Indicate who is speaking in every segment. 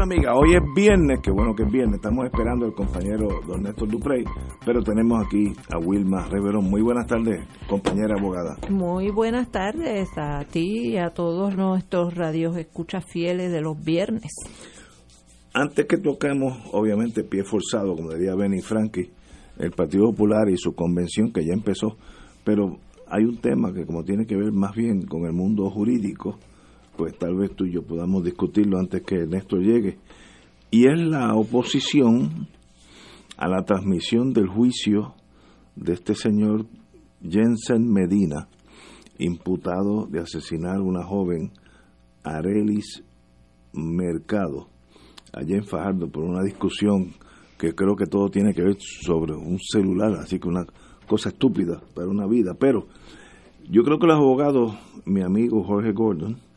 Speaker 1: Amigos, amigas, hoy es viernes, qué bueno que es viernes, estamos esperando al compañero don Néstor Duprey, pero tenemos aquí a Wilma Reverón. Muy buenas tardes, compañera abogada.
Speaker 2: Muy buenas tardes a ti y a todos nuestros radios escuchas fieles de los viernes.
Speaker 1: Antes que toquemos, obviamente, pie forzado, como diría Benny Frankie, el Partido Popular y su convención que ya empezó, pero hay un tema que como tiene que ver más bien con el mundo jurídico, pues tal vez tú y yo podamos discutirlo antes que Néstor llegue, y es la oposición a la transmisión del juicio de este señor Jensen Medina, imputado de asesinar a una joven, Arelis Mercado, allá en Fajardo, por una discusión que creo que todo tiene que ver sobre un celular, así que una cosa estúpida para una vida, pero yo creo que los abogados, mi amigo Jorge Gordon,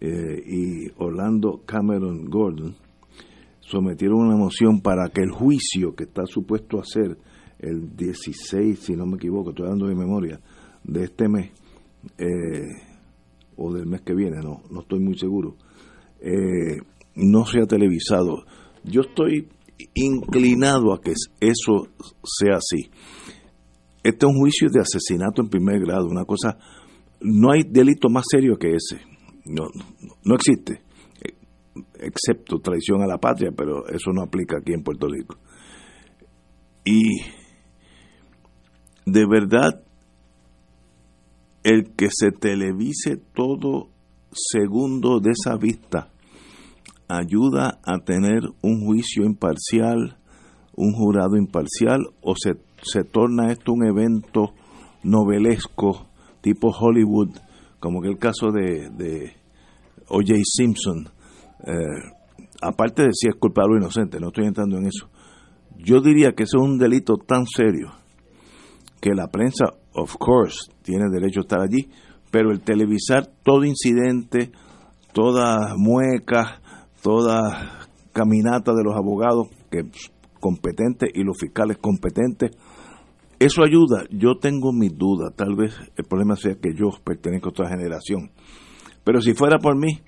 Speaker 1: eh, y Orlando Cameron Gordon sometieron una moción para que el juicio que está supuesto a ser el 16, si no me equivoco, estoy dando de memoria, de este mes, eh, o del mes que viene, no, no estoy muy seguro, eh, no sea televisado. Yo estoy inclinado a que eso sea así. Este es un juicio de asesinato en primer grado, una cosa, no hay delito más serio que ese no, no existe, excepto traición a la patria, pero eso no aplica aquí en Puerto Rico. Y de verdad, el que se televise todo segundo de esa vista ayuda a tener un juicio imparcial, un jurado imparcial, o se, se torna esto un evento novelesco tipo Hollywood como que el caso de, de O.J. Simpson, eh, aparte de si es culpable o inocente, no estoy entrando en eso, yo diría que eso es un delito tan serio que la prensa, of course, tiene derecho a estar allí, pero el televisar todo incidente, toda mueca, toda caminata de los abogados que competentes y los fiscales competentes, eso ayuda. Yo tengo mis dudas. Tal vez el problema sea que yo pertenezco a otra generación. Pero si fuera por mí,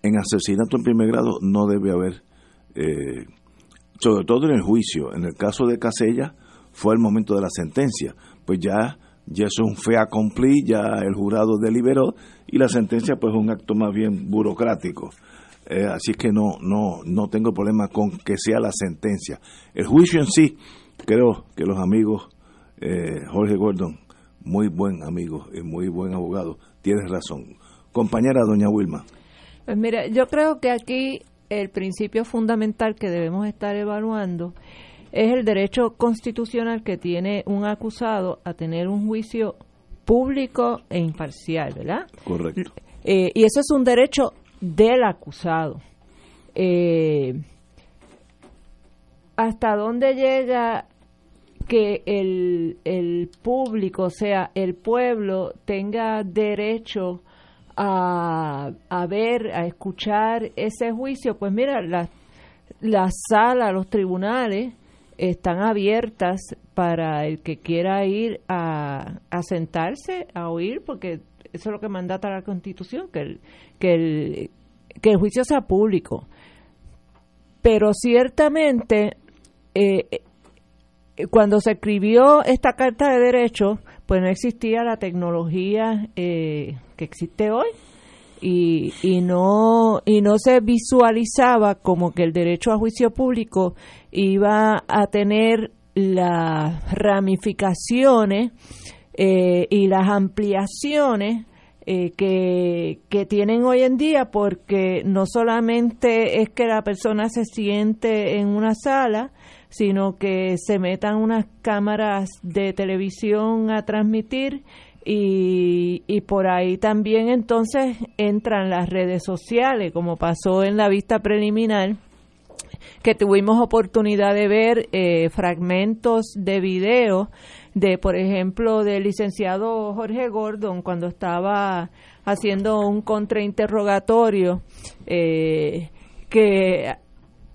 Speaker 1: en asesinato en primer grado no debe haber, eh, sobre todo en el juicio. En el caso de Casella fue el momento de la sentencia. Pues ya, ya es un fe ya el jurado deliberó y la sentencia pues es un acto más bien burocrático. Eh, así que no, no, no tengo problema con que sea la sentencia. El juicio en sí, creo que los amigos eh, Jorge Gordon, muy buen amigo y muy buen abogado, tienes razón. Compañera doña Wilma.
Speaker 2: Pues mira, yo creo que aquí el principio fundamental que debemos estar evaluando es el derecho constitucional que tiene un acusado a tener un juicio público e imparcial, ¿verdad?
Speaker 1: Correcto.
Speaker 2: Eh, y eso es un derecho del acusado. Eh, ¿Hasta dónde llega que el, el público, o sea, el pueblo, tenga derecho a, a ver, a escuchar ese juicio, pues mira, las la salas, los tribunales están abiertas para el que quiera ir a, a sentarse, a oír, porque eso es lo que mandata la Constitución, que el, que el, que el juicio sea público. Pero ciertamente eh, cuando se escribió esta Carta de Derechos, pues no existía la tecnología eh, que existe hoy y, y, no, y no se visualizaba como que el derecho a juicio público iba a tener las ramificaciones eh, y las ampliaciones eh, que tienen hoy en día porque no solamente es que la persona se siente en una sala, sino que se metan unas cámaras de televisión a transmitir y, y por ahí también entonces entran las redes sociales, como pasó en la vista preliminar, que tuvimos oportunidad de ver eh, fragmentos de video de, por ejemplo, del licenciado Jorge Gordon cuando estaba haciendo un contrainterrogatorio eh, que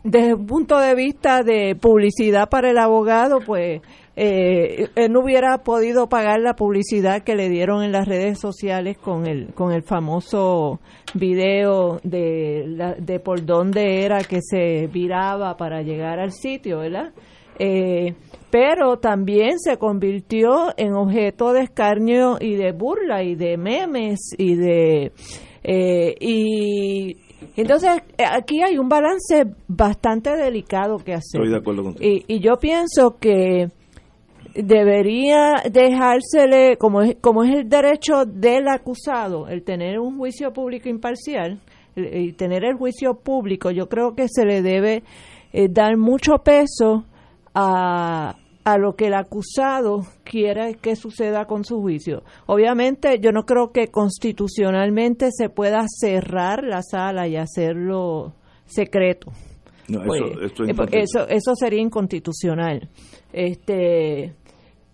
Speaker 2: desde un punto de vista de publicidad para el abogado, pues eh, él no hubiera podido pagar la publicidad que le dieron en las redes sociales con el con el famoso video de, de por dónde era que se viraba para llegar al sitio, ¿verdad? Eh, pero también se convirtió en objeto de escarnio y de burla y de memes y de eh, y entonces aquí hay un balance bastante delicado que hacer.
Speaker 1: Estoy de acuerdo contigo.
Speaker 2: Y, y yo pienso que debería dejársele, como es, como es el derecho del acusado, el tener un juicio público imparcial y tener el juicio público, yo creo que se le debe eh, dar mucho peso a, a lo que el acusado quiera que suceda con su juicio. Obviamente, yo no creo que constitucionalmente se pueda cerrar la sala y hacerlo secreto.
Speaker 1: No,
Speaker 2: Pues,
Speaker 1: eso,
Speaker 2: eh, porque eso, eso sería inconstitucional. Este,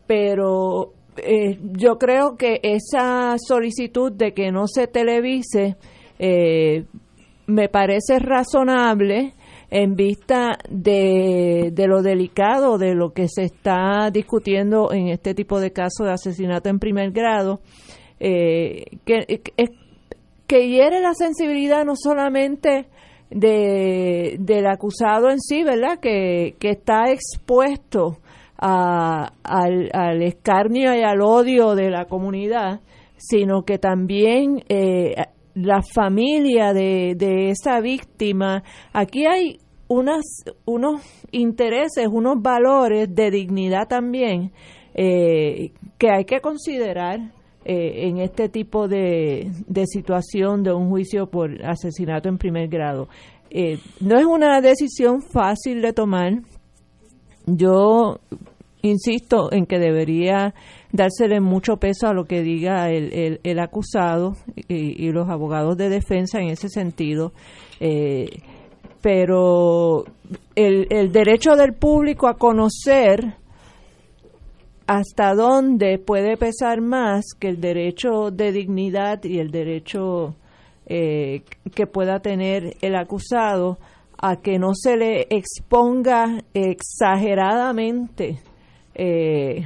Speaker 2: pero eh, yo creo que esa solicitud de que no se televise eh, me parece razonable en vista de, de lo delicado de lo que se está discutiendo en este tipo de casos de asesinato en primer grado, eh, que, que, que hiere la sensibilidad no solamente de, del acusado en sí, ¿verdad? Que, que está expuesto a, al, al, escarnio y al odio de la comunidad, sino que también eh, la familia de, de esa víctima. Aquí hay unas, unos intereses, unos valores de dignidad también eh, que hay que considerar eh, en este tipo de, de, situación de un juicio por asesinato en primer grado. Eh, no es una decisión fácil de tomar. Yo insisto en que debería dársele mucho peso a lo que diga el, el, acusado y, y, los abogados de defensa en ese sentido. Pero el, derecho del público a conocer hasta dónde puede pesar más que el derecho de dignidad y el derecho eh, que pueda tener el acusado a que no se le exponga exageradamente eh,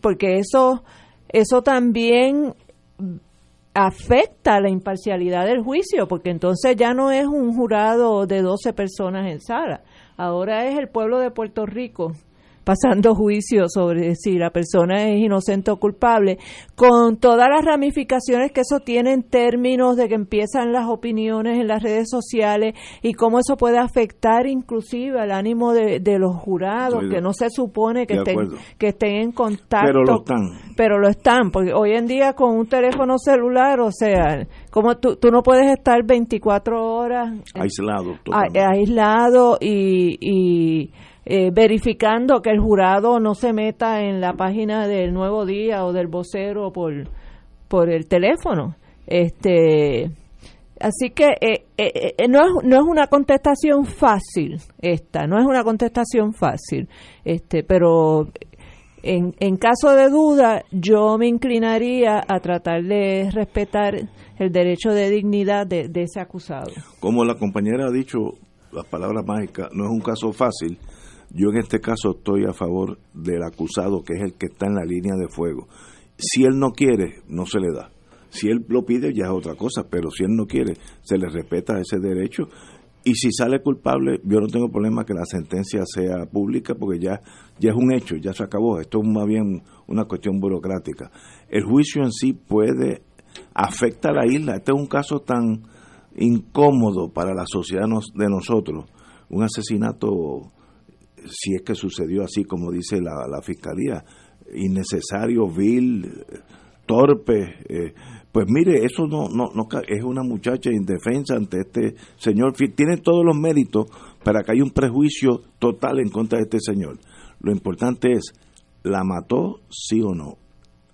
Speaker 2: porque eso eso también afecta la imparcialidad del juicio, porque entonces ya no es un jurado de 12 personas en sala, ahora es el pueblo de Puerto Rico pasando juicio sobre si la persona es inocente o culpable, con todas las ramificaciones que eso tiene en términos de que empiezan las opiniones en las redes sociales y cómo eso puede afectar inclusive al ánimo de, de los jurados, que no se supone que estén, que estén en contacto.
Speaker 1: Pero lo están.
Speaker 2: Pero lo están, porque hoy en día con un teléfono celular, o sea, como tú, tú no puedes estar 24 horas
Speaker 1: aislado,
Speaker 2: aislado y, y eh, verificando que el jurado no se meta en la página del Nuevo Día o del vocero por, por el teléfono. Este, así que eh, eh, no, es, no es una contestación fácil esta, no es una contestación fácil, este, pero en, en caso de duda yo me inclinaría a tratar de respetar el derecho de dignidad de, de ese acusado.
Speaker 1: Como la compañera ha dicho, las palabras mágicas, no es un caso fácil, yo en este caso estoy a favor del acusado, que es el que está en la línea de fuego. Si él no quiere, no se le da. Si él lo pide, ya es otra cosa, pero si él no quiere, se le respeta ese derecho. Y si sale culpable, yo no tengo problema que la sentencia sea pública, porque ya, ya es un hecho, ya se acabó. Esto es más bien una cuestión burocrática. El juicio en sí puede afecta a la isla. Este es un caso tan incómodo para la sociedad de nosotros. Un asesinato si es que sucedió así como dice la, la fiscalía, innecesario, vil, torpe, eh, pues mire, eso no, no, no es una muchacha indefensa ante este señor, tiene todos los méritos para que haya un prejuicio total en contra de este señor. Lo importante es, ¿la mató sí o no?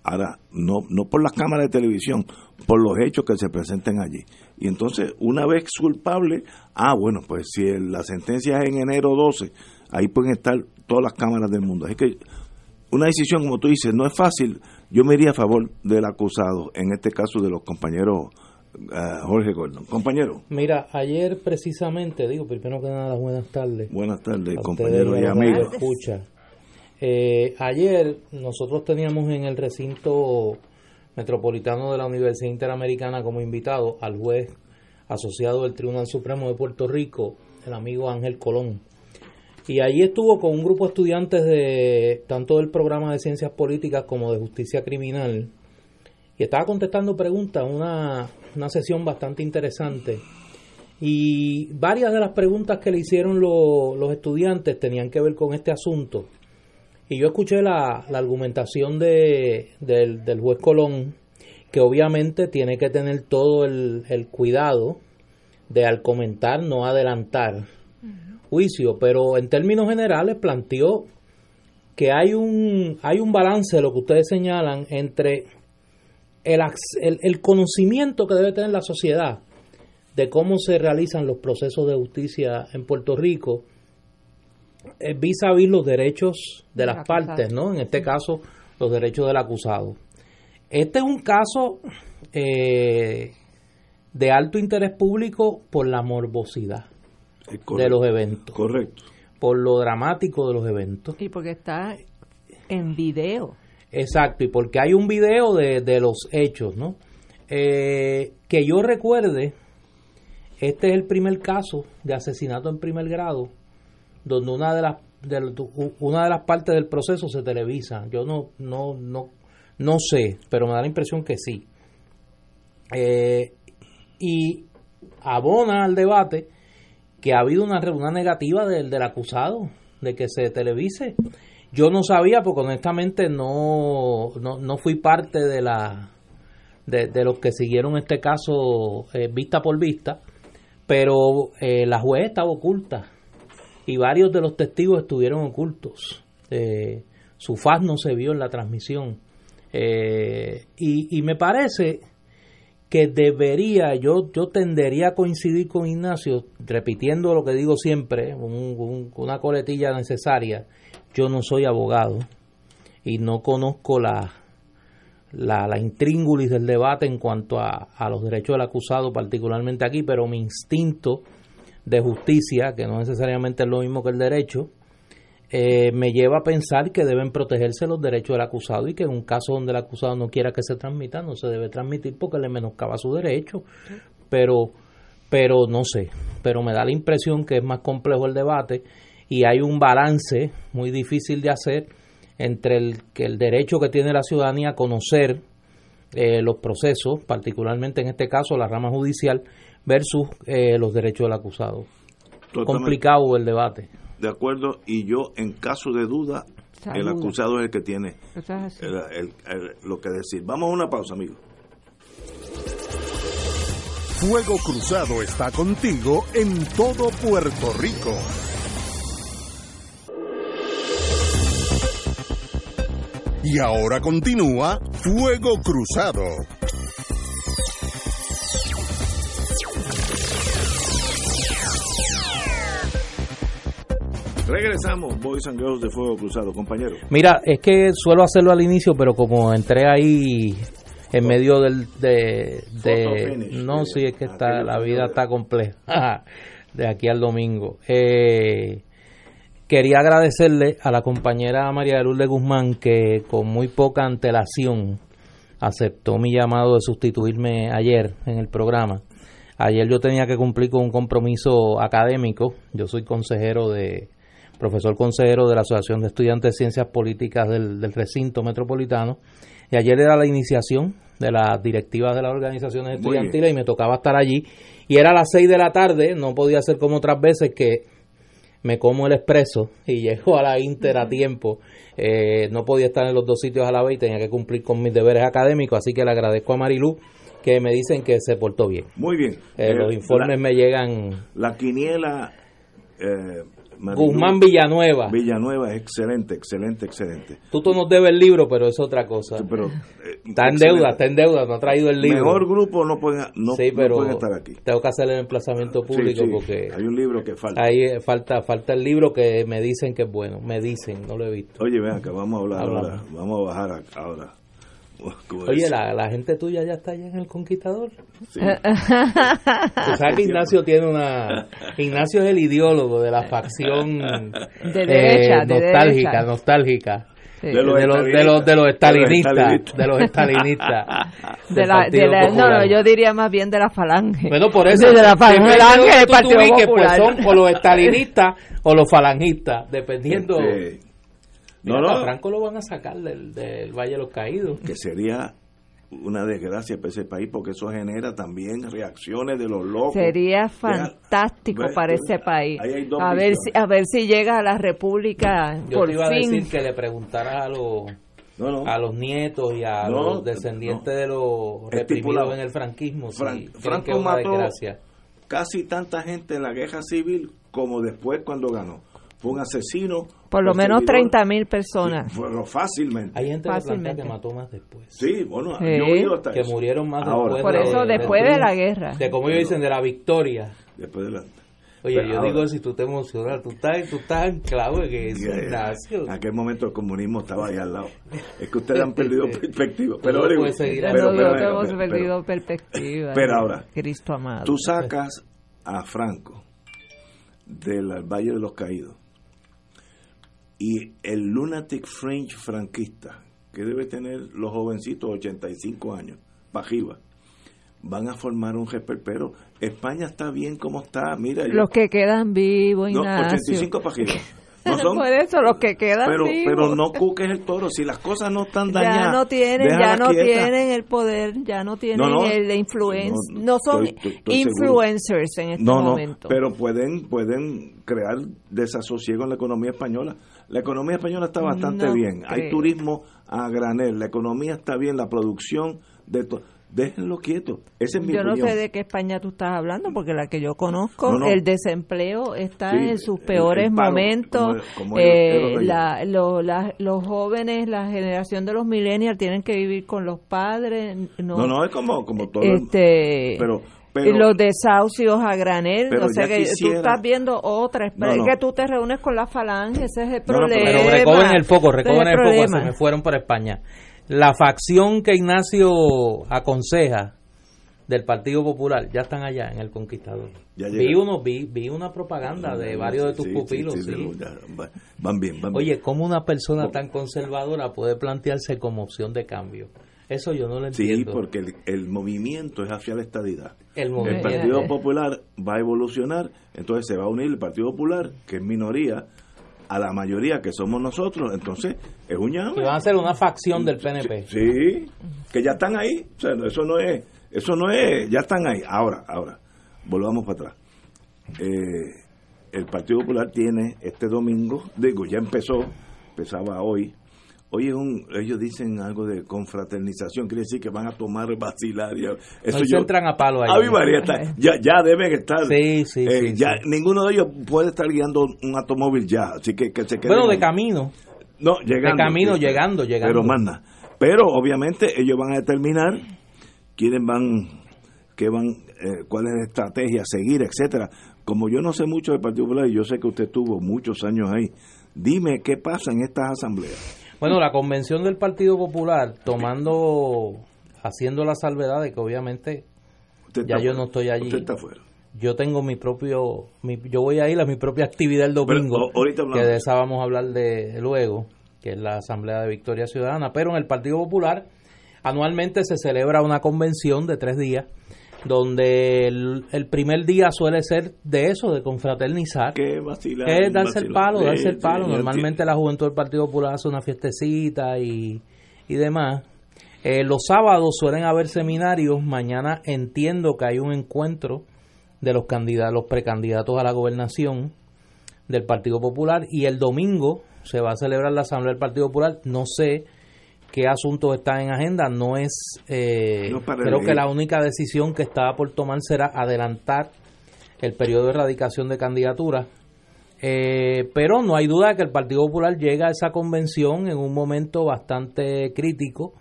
Speaker 1: Ahora, no, no por las cámaras de televisión, por los hechos que se presenten allí. Y entonces, una vez culpable, ah, bueno, pues si la sentencia es en enero 12, ahí pueden estar todas las cámaras del mundo. Es que una decisión, como tú dices, no es fácil. Yo me iría a favor del acusado, en este caso de los compañeros uh, Jorge Gordon. Compañero.
Speaker 3: Mira, ayer precisamente, digo, primero que nada, buenas tardes.
Speaker 1: Buenas tardes, compañeros y amigos.
Speaker 3: Escucha. Eh, ayer nosotros teníamos en el recinto metropolitano de la Universidad Interamericana como invitado al juez asociado del Tribunal Supremo de Puerto Rico, el amigo Ángel Colón. Y allí estuvo con un grupo de estudiantes de tanto del programa de ciencias políticas como de justicia criminal. Y estaba contestando preguntas, una, una sesión bastante interesante. Y varias de las preguntas que le hicieron los estudiantes tenían que ver con este asunto. Y yo escuché la, argumentación de, del, juez Colón, que obviamente tiene que tener todo el, cuidado de al comentar no adelantar juicio, pero en términos generales planteó que hay un, hay un balance, lo que ustedes señalan, entre el, el, el conocimiento que debe tener la sociedad de cómo se realizan los procesos de justicia en Puerto Rico, vis a vis los derechos de las partes, ¿no? En este caso, los derechos del acusado. Este es un caso eh, de alto interés público por la morbosidad de los eventos.
Speaker 1: Correcto.
Speaker 3: Por lo dramático de los eventos.
Speaker 2: Y porque está en video.
Speaker 3: Exacto, y porque hay un video de, de los hechos, ¿no? Eh, que yo recuerde, este es el primer caso de asesinato en primer grado donde una de las una de las partes del proceso se televisa. Yo no no no no sé, pero me da la impresión que sí. Eh, y abona al debate que ha habido una, una negativa del, del acusado de que se televise. Yo no sabía porque honestamente no, no, fui parte de la de, los que siguieron este caso eh, vista por vista, pero eh, la juez estaba oculta y varios de los testigos estuvieron ocultos. Eh, su faz no se vio en la transmisión. Eh, y, me parece que debería, yo, yo tendería a coincidir con Ignacio, repitiendo lo que digo siempre, una coletilla necesaria. Yo no soy abogado y no conozco la, la, la intríngulis del debate en cuanto a, a los derechos del acusado, particularmente aquí, pero mi instinto de justicia, que no necesariamente es lo mismo que el derecho, eh, me lleva a pensar que deben protegerse los derechos del acusado y que en un caso donde el acusado no quiera que se transmita, no se debe transmitir porque le menoscaba su derecho. Pero, pero no sé, pero me da la impresión que es más complejo el debate y hay un balance muy difícil de hacer entre el, que el derecho que tiene la ciudadanía a conocer eh, los procesos, particularmente en este caso la rama judicial, versus eh, los derechos del acusado. Complicado el debate.
Speaker 1: De acuerdo, y yo en caso de duda, el acusado es el que tiene lo que decir. Vamos a una pausa, amigos.
Speaker 4: Fuego Cruzado está contigo en todo Puerto Rico. Y ahora continúa Fuego Cruzado.
Speaker 1: Regresamos, Boys and Girls de Fuego Cruzado, compañero.
Speaker 3: Mira, es que suelo hacerlo al inicio, pero como entré ahí en medio del de, no sí es que está la vida está compleja de aquí al domingo. Eh, quería agradecerle a la compañera María de Lourdes Guzmán que con muy poca antelación aceptó mi llamado de sustituirme ayer en el programa. Ayer yo tenía que cumplir con un compromiso académico. Yo soy consejero de profesor consejero de la Asociación de Estudiantes de Ciencias Políticas del, recinto metropolitano. Y ayer era la iniciación de las directivas de las organizaciones estudiantiles y me tocaba estar allí. Y era a las seis de la tarde, no podía ser como otras veces que me como el expreso y llego a la Inter a tiempo. Eh, no podía estar en los dos sitios a la vez y tenía que cumplir con mis deberes académicos, así que le agradezco a Marilú que me dicen que se portó bien.
Speaker 1: Muy bien.
Speaker 3: Eh, los eh, informes me llegan.
Speaker 1: La quiniela
Speaker 3: Guzmán Villanueva.
Speaker 1: Villanueva es excelente, excelente, excelente.
Speaker 3: Tú, tú nos debes el libro, pero es otra cosa.
Speaker 1: Pero,
Speaker 3: eh, está en deuda, está en deuda, no ha traído el libro.
Speaker 1: Mejor grupo no pueden, no,
Speaker 3: sí, pero
Speaker 1: estar aquí.
Speaker 3: Tengo que hacer el emplazamiento público porque
Speaker 1: hay un libro que falta.
Speaker 3: Ahí eh, falta, falta el libro que me dicen que es bueno, me dicen, no lo he visto.
Speaker 1: Oye, vean que vamos a hablar ahora, vamos a bajar ahora
Speaker 3: Oye, la, la, gente tuya ya está allá en el Conquistador. Sí. sabes que Ignacio tiene una... Ignacio es el ideólogo de la facción
Speaker 2: de derecha,
Speaker 3: nostálgica, nostálgica. De, los de, los, de, los, de los estalinistas de los estalinistas.
Speaker 2: De la, de la no no yo diría más bien de la falange.
Speaker 3: Bueno por eso
Speaker 2: de la falange del Partido
Speaker 3: Popular pues son o los estalinistas o los falangistas dependiendo no, no. Franco lo van a sacar del, del Valle de los Caídos.
Speaker 1: Que sería una desgracia para ese país porque eso genera también reacciones de los locos.
Speaker 2: Sería fantástico para ese país. A ver si a ver si llega a la República
Speaker 3: Yo te iba a decir que le preguntara a los a los nietos y a los descendientes de los reprimidos en el franquismo.
Speaker 1: Franco mató casi tanta gente en la guerra civil como después cuando ganó fue un asesino.
Speaker 2: Por lo menos 30 mil personas.
Speaker 1: fueron fácilmente.
Speaker 3: Hay gente que mató más después.
Speaker 1: Sí, bueno, yo hasta
Speaker 3: Que murieron más después.
Speaker 2: Por eso, después de, la guerra.
Speaker 3: De como ellos dicen, de la victoria.
Speaker 1: Después de la...
Speaker 3: Oye, yo digo, si tú te emocionas, tú estás, tú estás clavo en eso,
Speaker 1: En aquel momento el comunismo estaba ahí al lado. Es que ustedes han perdido perspectiva. Pero,
Speaker 2: pero, pero, pero, hemos perdido perspectiva.
Speaker 1: Pero ahora,
Speaker 2: Cristo amado.
Speaker 1: Tú sacas a Franco del Valle de los Caídos y el Lunatic French franquista, que debe tener los jovencitos 85 años, pajiva, van a formar un pero España está bien como está, mira.
Speaker 2: Los que quedan vivos,
Speaker 1: No, 85 pajivas.
Speaker 2: No Por eso los que quedan
Speaker 1: pero,
Speaker 2: vivos.
Speaker 1: Pero no cuques el toro, si las cosas no están dañadas.
Speaker 2: Ya no tienen, ya no tienen el poder, ya no tienen el influencia, no, son influencers en este no, momento.
Speaker 1: pero pueden pueden crear desasosiego en la economía española. La economía española está bastante bien, hay turismo a granel, la economía está bien, la producción de todo déjenlo quieto. Ese es mi
Speaker 2: yo no sé de qué España tú estás hablando, porque la que yo conozco, el desempleo está en sus peores momentos. eh, la, los jóvenes, la generación de los millennials tienen que vivir con los padres. No,
Speaker 1: no, es como, como todo.
Speaker 2: Este, pero, los desahucios a granel, o sea que tú estás viendo otra, es que tú te reúnes con la falange, ese es el problema.
Speaker 3: pero recogen el foco, recogen el, foco, se me fueron por España la facción que Ignacio aconseja del Partido Popular ya están allá en el Conquistador. vi uno, vi, vi una propaganda de varios de tus pupilos.
Speaker 1: van bien, van
Speaker 3: Oye, ¿cómo una persona tan conservadora puede plantearse como opción de cambio? Eso yo no lo entiendo.
Speaker 1: Sí, porque el, movimiento es hacia la estadidad. El, el Partido Popular va a evolucionar, entonces se va a unir el Partido Popular, que es minoría, a la mayoría que somos nosotros, entonces es un llame.
Speaker 3: Que van a ser una facción del PNP.
Speaker 1: Sí, que ya están ahí. O sea, eso no es, eso no es, ya están ahí. Ahora, ahora, volvamos para atrás. Eh, el Partido Popular tiene este domingo, digo, ya empezó, empezaba hoy, Oye, un, ellos dicen algo de confraternización, quiere decir que van a tomar vacilar.
Speaker 3: Eso yo, entran a palo ahí.
Speaker 1: ya, ya deben estar.
Speaker 3: Sí, sí,
Speaker 1: eh, ya Ninguno de ellos puede estar guiando un automóvil ya, así que, que se
Speaker 3: Bueno, de camino.
Speaker 1: No, llegando.
Speaker 3: De camino, llegando, llegando.
Speaker 1: Pero manda. Pero obviamente ellos van a determinar quiénes van, qué van, eh, cuál es la estrategia a seguir, etcétera. Como yo no sé mucho del Partido Popular y yo sé que usted tuvo muchos años ahí, dime qué pasa en estas asambleas.
Speaker 3: Bueno, la convención del Partido Popular, tomando, haciendo la salvedad de que obviamente ya yo no estoy allí.
Speaker 1: Usted está fuera.
Speaker 3: Yo tengo mi propio, yo voy a ir a mi propia actividad el domingo, que de esa vamos a hablar de luego, que es la Asamblea de Victoria Ciudadana. Pero en el Partido Popular anualmente se celebra una convención de tres días donde el, primer día suele ser de eso, de confraternizar.
Speaker 1: Que
Speaker 3: es darse el palo, darse el palo. Normalmente la juventud del Partido Popular hace una fiestecita y, y demás. Eh, los sábados suelen haber seminarios. Mañana entiendo que hay un encuentro de los candidatos, los precandidatos a la gobernación del Partido Popular. Y el domingo se va a celebrar la Asamblea del Partido Popular. No sé qué asuntos están en agenda. No es, eh, creo que la única decisión que está por tomar será adelantar el periodo de erradicación de candidaturas Eh, pero no hay duda de que el Partido Popular llega a esa convención en un momento bastante crítico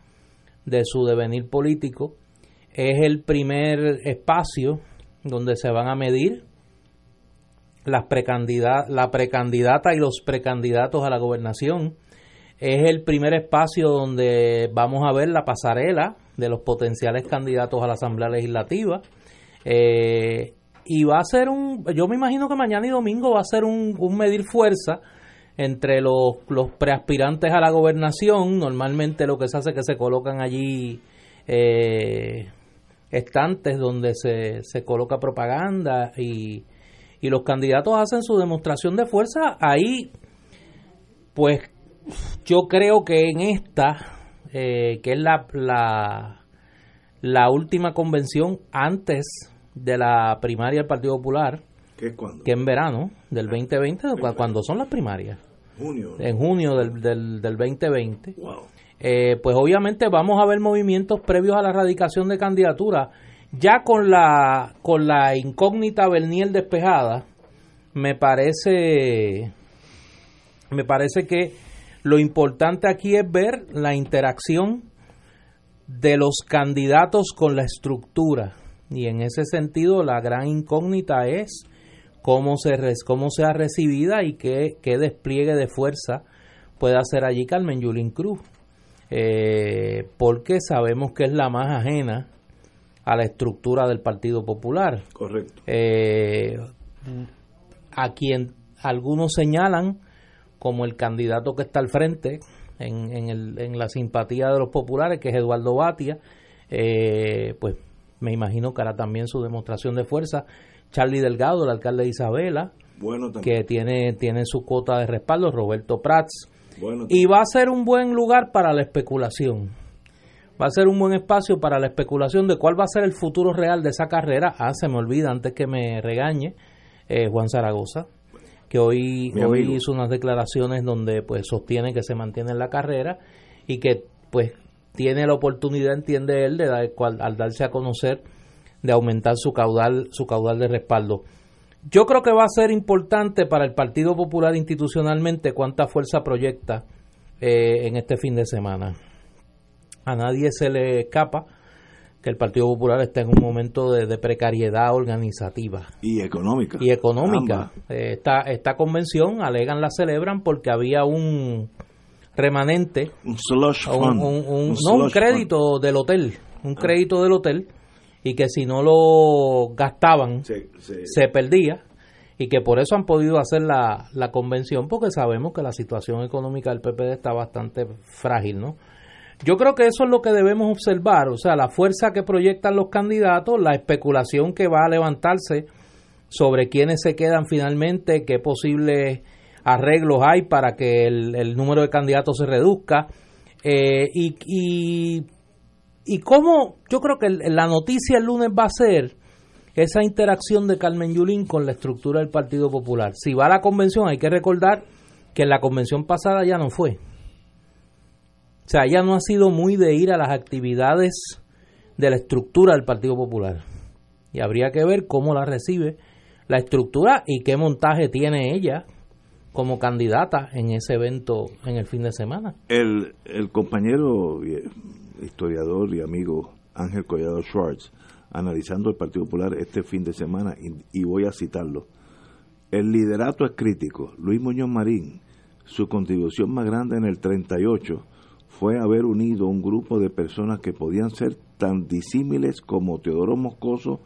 Speaker 3: de su devenir político. Es el primer espacio donde se van a medir las la precandidata y los precandidatos a la gobernación. Es el primer espacio donde vamos a ver la pasarela de los potenciales candidatos a la Asamblea Legislativa. Eh, y va a ser un, yo me imagino que mañana y domingo va a ser un, medir fuerza entre los, los preaspirantes a la gobernación. Normalmente lo que se hace es que se colocan allí eh, estantes donde se, se coloca propaganda y, y los candidatos hacen su demostración de fuerza. Ahí, pues yo creo que en esta, eh, que es la, la, la última convención antes de la primaria del Partido Popular,
Speaker 1: ¿Qué es cuándo?
Speaker 3: que en verano del 2020, cuando son las primarias.
Speaker 1: Junio.
Speaker 3: En junio del, del, 2020. Eh, pues obviamente vamos a ver movimientos previos a la erradicación de candidatura. Ya con la, con la incógnita Berniel despejada, me parece, me parece que lo importante aquí es ver la interacción de los candidatos con la estructura y en ese sentido, la gran incógnita es cómo, se, cómo sea recibida y qué, qué despliegue de fuerza puede hacer allí Carmen Yulín Cruz. Eh, porque sabemos que es la más ajena a la estructura del Partido Popular.
Speaker 1: Correcto.
Speaker 3: Eh, a quien algunos señalan como el candidato que está al frente en, en, el, en la simpatía de los populares, que es Eduardo Batia, eh, pues me imagino que hará también su demostración de fuerza. Charlie Delgado, el alcalde de Isabela, que tiene, tiene su cuota de respaldo, Roberto Prats. y va a ser un buen lugar para la especulación. Va a ser un buen espacio para la especulación de cuál va a ser el futuro real de esa carrera. Ah, se me olvida antes que me regañe eh, Juan Zaragoza, que hoy, hoy hizo unas declaraciones donde pues sostiene que se mantiene en la carrera y que pues tiene la oportunidad, entiende él, de dar, al darse a conocer, de aumentar su caudal, su caudal de respaldo. Yo creo que va a ser importante para el Partido Popular institucionalmente cuánta fuerza proyecta eh, en este fin de semana. A nadie se le escapa que el Partido Popular está en un momento de, precariedad organizativa.
Speaker 1: Y económica.
Speaker 3: Y económica. Eh, esta, esta convención, alegan, la celebran porque había un remanente,
Speaker 1: un slush fund.
Speaker 3: Un, no, un crédito del hotel, un ah. crédito del hotel, y que si no lo gastaban se perdía, y que por eso han podido hacer la, la convención, porque sabemos que la situación económica del PPD está bastante frágil, ¿no? Yo creo que eso es lo que debemos observar, o sea, la fuerza que proyectan los candidatos, la especulación que va a levantarse sobre quiénes se quedan finalmente, qué posibles arreglos hay para que el, número de candidatos se reduzca. Eh, y, y, y cómo yo creo que la noticia el lunes va a ser esa interacción de Carmen Yulín con la estructura del Partido Popular. Si va a la convención, hay que recordar que en la convención pasada ya no fue. O sea, ya no ha sido muy de ir a las actividades de la estructura del Partido Popular. Y habría que ver cómo la recibe la estructura y qué montaje tiene ella como candidata en ese evento en el fin de semana.
Speaker 1: El, el compañero historiador y amigo Ángel Collado Schwartz, analizando el Partido Popular este fin de semana, y, voy a citarlo, el liderato es crítico. Luis Muñoz Marín, su contribución más grande en el 38 fue haber unido un grupo de personas que podían ser tan disímiles como Teodoro Moscoso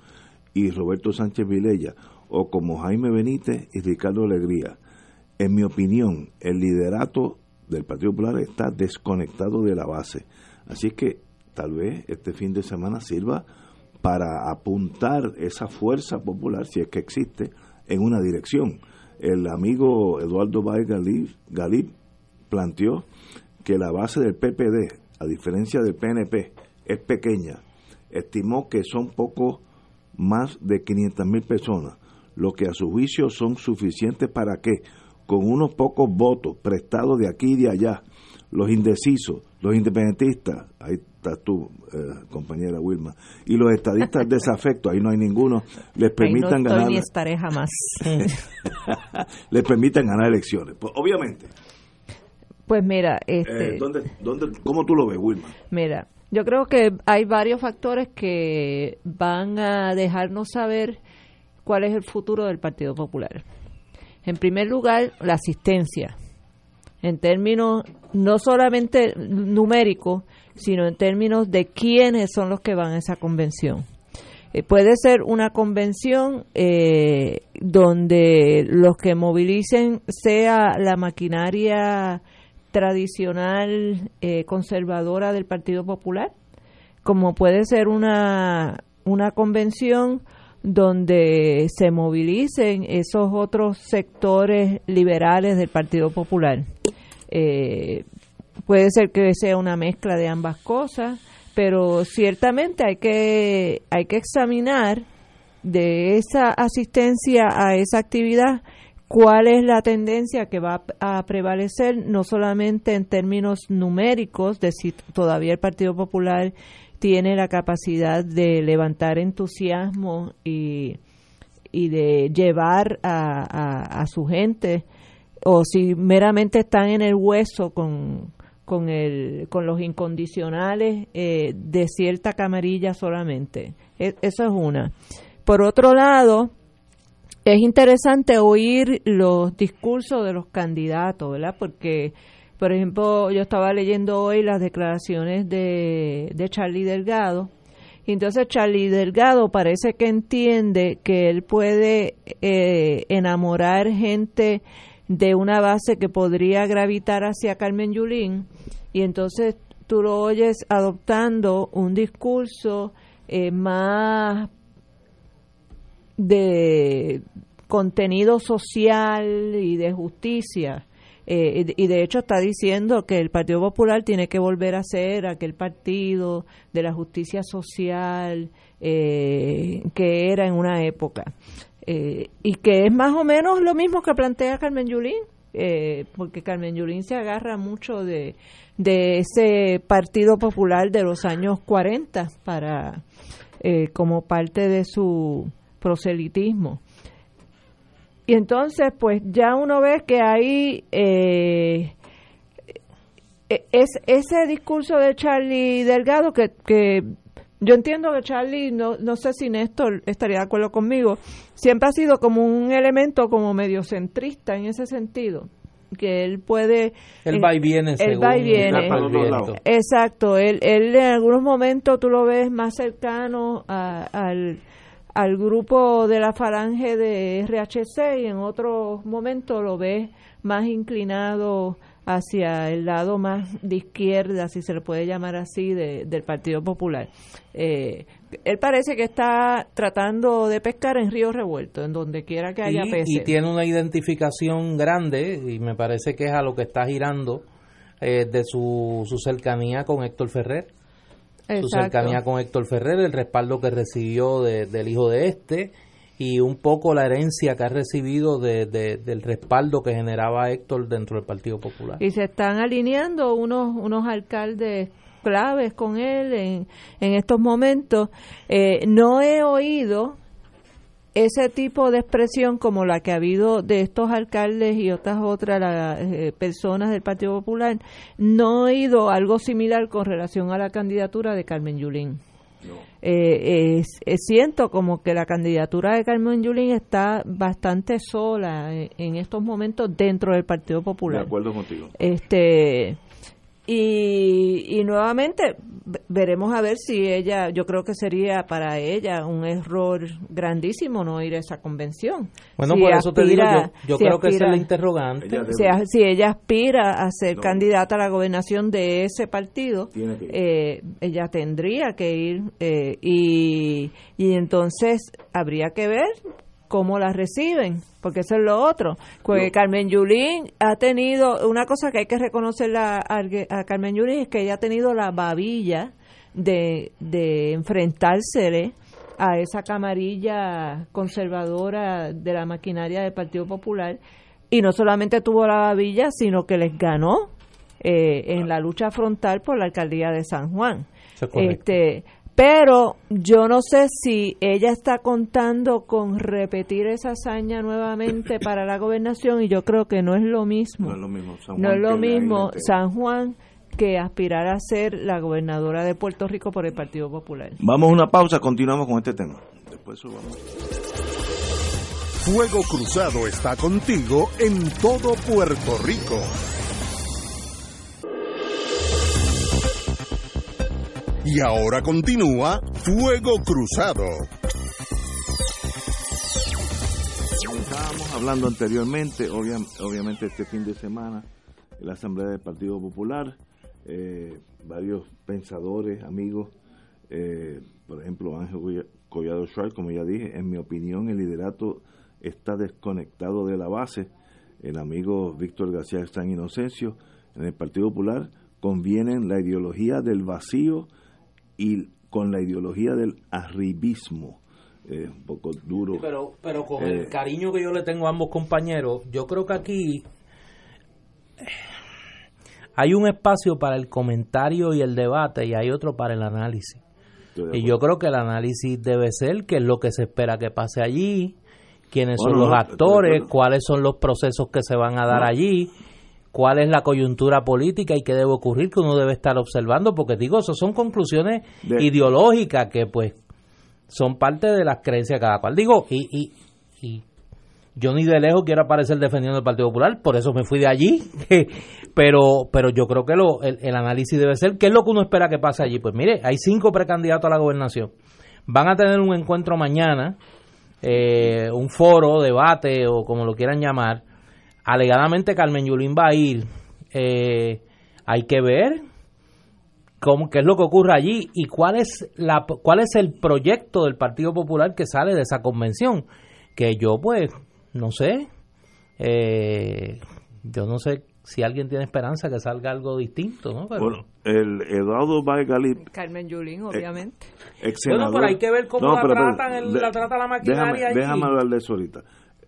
Speaker 1: y Roberto Sánchez Vilella, o como Jaime Benítez y Ricardo Alegría en mi opinión, el liderato del Partido Popular está desconectado de la base. Así que tal vez este fin de semana sirva para apuntar esa fuerza popular, si es que existe, en una dirección. El amigo Eduardo Baez Galip, planteó que la base del PPD, a diferencia del PNP, es pequeña. Estimó que son poco más de 500 mil personas, lo que a su juicio son suficientes para que con unos pocos votos prestados de aquí y de allá, los indecisos, los independentistas, ahí estás tú, eh, compañera Wilma, y los estadistas desafectos, ahí no hay ninguno, les permitan
Speaker 2: ahí no
Speaker 1: ganar.
Speaker 2: estaré jamás.
Speaker 1: le permitan ganar elecciones. Pues, obviamente.
Speaker 2: Pues mira, este,
Speaker 1: eh, ¿dónde, dónde, ¿cómo tú lo ves, Wilma?
Speaker 2: Mira, yo creo que hay varios factores que van a dejarnos saber cuál es el futuro del Partido Popular. En primer lugar, la asistencia, en términos no solamente numéricos, sino en términos de quiénes son los que van a esa convención. Eh, puede ser una convención eh, donde los que movilicen sea la maquinaria tradicional eh, conservadora del Partido Popular, como puede ser una, una convención donde se movilicen esos otros sectores liberales del Partido Popular. Eh, puede ser que sea una mezcla de ambas cosas, pero ciertamente hay que, hay que examinar de esa asistencia a esa actividad cuál es la tendencia que va a prevalecer, no solamente en términos numéricos, de si todavía el Partido Popular tiene la capacidad de levantar entusiasmo y, y de llevar a, a, su gente, o si meramente están en el hueso con, con, el, con los incondicionales eh, de cierta camarilla solamente. E, eso es una. Por otro lado, es interesante oír los discursos de los candidatos, ¿verdad? Porque, por ejemplo, yo estaba leyendo hoy las declaraciones de, de Charlie Delgado, y entonces Charlie Delgado parece que entiende que él puede eh, enamorar gente de una base que podría gravitar hacia Carmen Yulín, y entonces tú lo oyes adoptando un discurso eh, más de contenido social y de justicia. Eh, y de hecho está diciendo que el Partido Popular tiene que volver a ser aquel partido de la justicia social eh, que era en una época. Eh, y que es más o menos lo mismo que plantea Carmen Yulín, porque Carmen Yulín se agarra mucho de, de ese Partido Popular de los años 40 para como parte de su proselitismo. Y entonces, pues ya uno ve que ahí eh, e, es ese discurso de Charlie Delgado que, que yo entiendo que Charlie, no, no sé si Néstor estaría de acuerdo conmigo, siempre ha sido como un elemento como medio centrista en ese sentido que él puede
Speaker 3: él va y viene
Speaker 2: él va y viene. Exacto él, él en algunos momentos tú lo ves más cercano al al grupo de la falange de RHC y en otros momentos lo ves más inclinado hacia el lado más de izquierda, si se le puede llamar así, del Partido Popular. Eh, él parece que está tratando de pescar en río revuelto, en donde quiera que haya peces.
Speaker 3: Y tiene una identificación grande, y me parece que es a lo que está girando, eh, de su, su cercanía con Héctor Ferrer su cercanía con Héctor Ferrer, el respaldo que recibió del hijo de este y un poco la herencia que ha recibido de, del respaldo que generaba Héctor dentro del Partido Popular.
Speaker 2: Y se están alineando unos, unos alcaldes claves con él en, en estos momentos. Eh, no he oído ese tipo de expresión como la que ha habido de estos alcaldes y otras otras eh, personas del Partido Popular, no he oído algo similar con relación a la candidatura de Carmen Yulín. Eh, siento como que la candidatura de Carmen Yulín está bastante sola en, en, estos momentos dentro del Partido Popular.
Speaker 1: De acuerdo contigo.
Speaker 2: Este, y, y nuevamente veremos a ver si ella, yo creo que sería para ella un error grandísimo no ir a esa convención.
Speaker 3: Bueno, por eso te digo, yo, creo que es el interrogante.
Speaker 2: si, ella aspira a ser candidata a la gobernación de ese partido, eh, ella tendría que ir eh, y, y entonces habría que ver cómo la reciben, porque eso es lo otro. Porque Carmen Yulín ha tenido, una cosa que hay que reconocerle a, a, Carmen Yulín es que ella ha tenido la babilla de, de enfrentarse a esa camarilla conservadora de la maquinaria del Partido Popular y no solamente tuvo la babilla, sino que les ganó eh, en la lucha frontal por la alcaldía de San Juan. Este, Pero yo no sé si ella está contando con repetir esa hazaña nuevamente para la gobernación y yo creo que no es lo mismo.
Speaker 1: No es lo mismo San
Speaker 2: No
Speaker 1: Juan
Speaker 2: es lo mismo. San Juan que aspirar a ser la gobernadora de Puerto Rico por el Partido Popular.
Speaker 1: Vamos a una pausa, continuamos con este tema. Después subamos.
Speaker 4: Fuego Cruzado está contigo en todo Puerto Rico. Y ahora continúa Fuego Cruzado.
Speaker 1: Estábamos hablando anteriormente, obvia- obviamente este fin de semana, en la Asamblea del Partido Popular, eh, varios pensadores, amigos, eh, por ejemplo Ángel Collado Schwartz, como ya dije, en mi opinión el liderato está desconectado de la base. El amigo Víctor García San Inocencio, en el Partido Popular, convienen la ideología del vacío y con la ideología del arribismo. Eh, un poco duro.
Speaker 3: Pero, pero con
Speaker 1: Eh,
Speaker 3: el cariño que yo le tengo a ambos compañeros, yo creo que aquí eh, hay un espacio para el comentario y el debate y hay otro para el análisis. Y yo creo que el análisis debe ser qué es lo que se espera que pase allí, quiénes son los actores, cuáles son los procesos que se van a dar
Speaker 1: No.
Speaker 3: allí, cuál es la coyuntura política y qué debe ocurrir que uno debe estar observando, porque digo, eso son conclusiones
Speaker 1: De-
Speaker 3: ideológicas que pues son parte de las creencias de cada cual. Digo, y, y, y yo ni de lejos quiero aparecer defendiendo el Partido Popular, por eso me fui de allí, pero pero yo creo que lo, el, el análisis debe ser qué es lo que uno espera que pase allí. Pues mire, hay cinco precandidatos a la gobernación. Van a tener un encuentro mañana, eh, un foro, debate o como lo quieran llamar. Alegadamente Carmen Yulín va a ir. Eh, hay que ver cómo, qué es lo que ocurre allí y cuál es, la, cuál es el proyecto del Partido Popular que sale de esa convención. Que yo, pues, no sé. eh, yo no sé si alguien tiene esperanza que salga algo distinto, ¿no? Pero-
Speaker 1: Bueno, el Eduardo Baigalip,
Speaker 2: Carmen Yulín, obviamente.
Speaker 1: ex
Speaker 3: Bueno,
Speaker 1: senador.
Speaker 3: pero hay que ver cómo la tratan el-
Speaker 1: de-
Speaker 3: la trata la maquinaria
Speaker 1: Déjame,
Speaker 3: allí.
Speaker 1: déjame hablar de eso ahorita.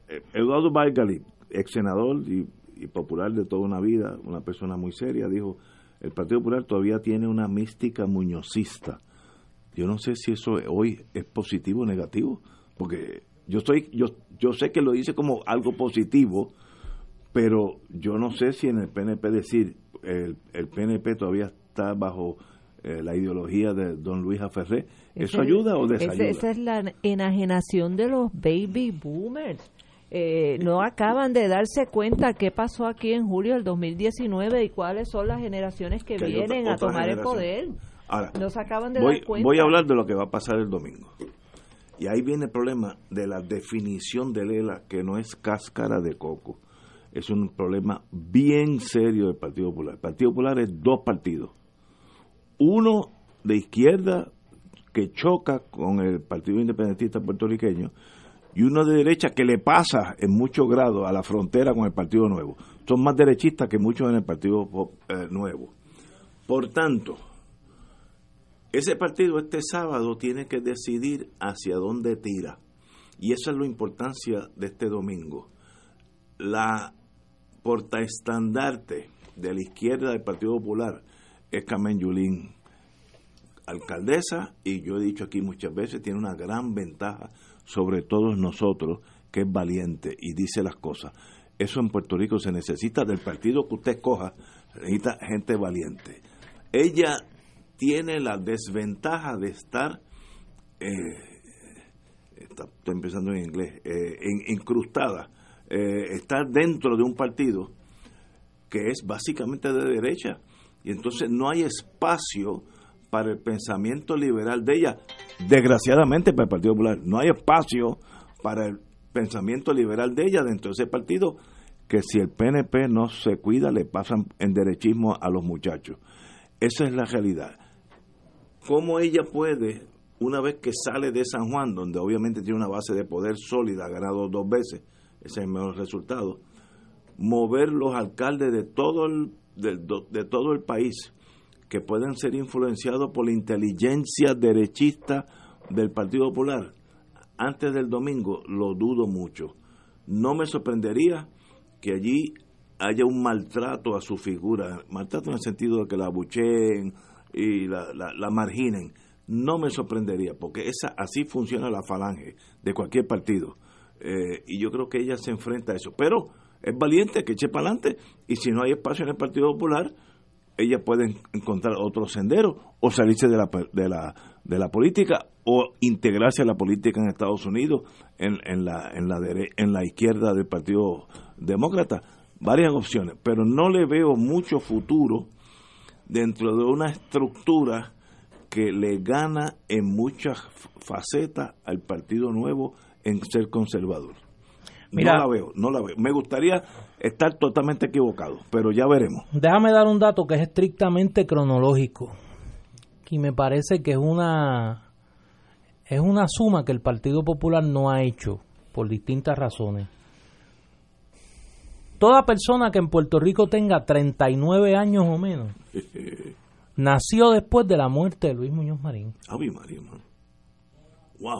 Speaker 1: Eh, Eduardo Baigalip, ex senador y, y popular de toda una vida, una persona muy seria, dijo: el Partido Popular todavía tiene una mística muñozista. Yo no sé si eso hoy es positivo o negativo, porque yo estoy, yo, yo sé que lo dice como algo positivo, pero yo no sé si en el PNP decir el, el PNP todavía está bajo eh, la ideología de don Luis Aferré, ¿eso ayuda o desayuda?
Speaker 2: esa es la enajenación de los baby boomers. Eh, no acaban de darse cuenta qué pasó aquí en julio del 2019 y cuáles son las generaciones que, vienen
Speaker 1: otra-
Speaker 2: a tomar el poder.
Speaker 1: Ahora,
Speaker 2: No se acaban de
Speaker 1: voy,
Speaker 2: dar cuenta.
Speaker 1: voy a hablar de lo que va a pasar el domingo. Y ahí viene el problema de la definición de Lela, que no es cáscara de coco. Es un problema bien serio del Partido Popular. El Partido Popular es dos partidos. Uno de izquierda que choca con el Partido Independentista puertorriqueño y uno de derecha que le pasa en mucho grado a la frontera con el Partido Nuevo. Son más derechistas que muchos en el Partido eh, Nuevo. Por tanto, ese partido este sábado tiene que decidir hacia dónde tira. Y esa es la importancia de este domingo. La portaestandarte de la izquierda del Partido Popular es Carmen Yulín, alcaldesa, y yo he dicho aquí muchas veces, tiene una gran ventaja sobre todos nosotros, que es valiente y dice las cosas. Eso en Puerto Rico se necesita del partido que usted escoja, se necesita gente valiente. Ella tiene la desventaja de estar, eh, está- estoy empezando en inglés, eh, incrustada, eh, estar dentro de un partido que es básicamente de derecha. Y entonces no hay espacio para el pensamiento liberal de ella. Desgraciadamente para el Partido Popular, no hay espacio para el pensamiento liberal de ella dentro de ese partido que si el PNP no se cuida le pasan en derechismo a los muchachos. Esa es la realidad. ¿Cómo ella puede, una vez que sale de San Juan, donde obviamente tiene una base de poder sólida, ha ganado dos veces, ese es el mejor resultado, mover los alcaldes de todo el, de, de todo el país que pueden ser influenciados por la inteligencia derechista del Partido Popular antes del domingo, lo dudo mucho. No me sorprendería que allí haya un maltrato a su figura, maltrato en el sentido de que la abucheen y la, la, marginen. no me sorprendería, porque esa así funciona la falange de cualquier partido. Eh, y yo creo que ella se enfrenta a eso. Pero es valiente que eche para adelante y si no hay espacio en el Partido Popular, ella puede encontrar otro sendero o salirse de la, de la, de la política o integrarse a la política en Estados Unidos en, en, la, en, la, en la izquierda del Partido Demócrata. Varias opciones, pero no le veo mucho futuro dentro de una estructura que le gana en muchas facetas al Partido Nuevo en ser conservador. no la veo, no la veo. Me gustaría estar totalmente equivocado, pero ya veremos.
Speaker 3: Déjame dar un dato que es estrictamente cronológico y me parece que es una es una suma que el Partido Popular no ha hecho por distintas razones. Toda persona que en Puerto Rico tenga 39 años o menos nació después de la muerte de Luis Muñoz Marín.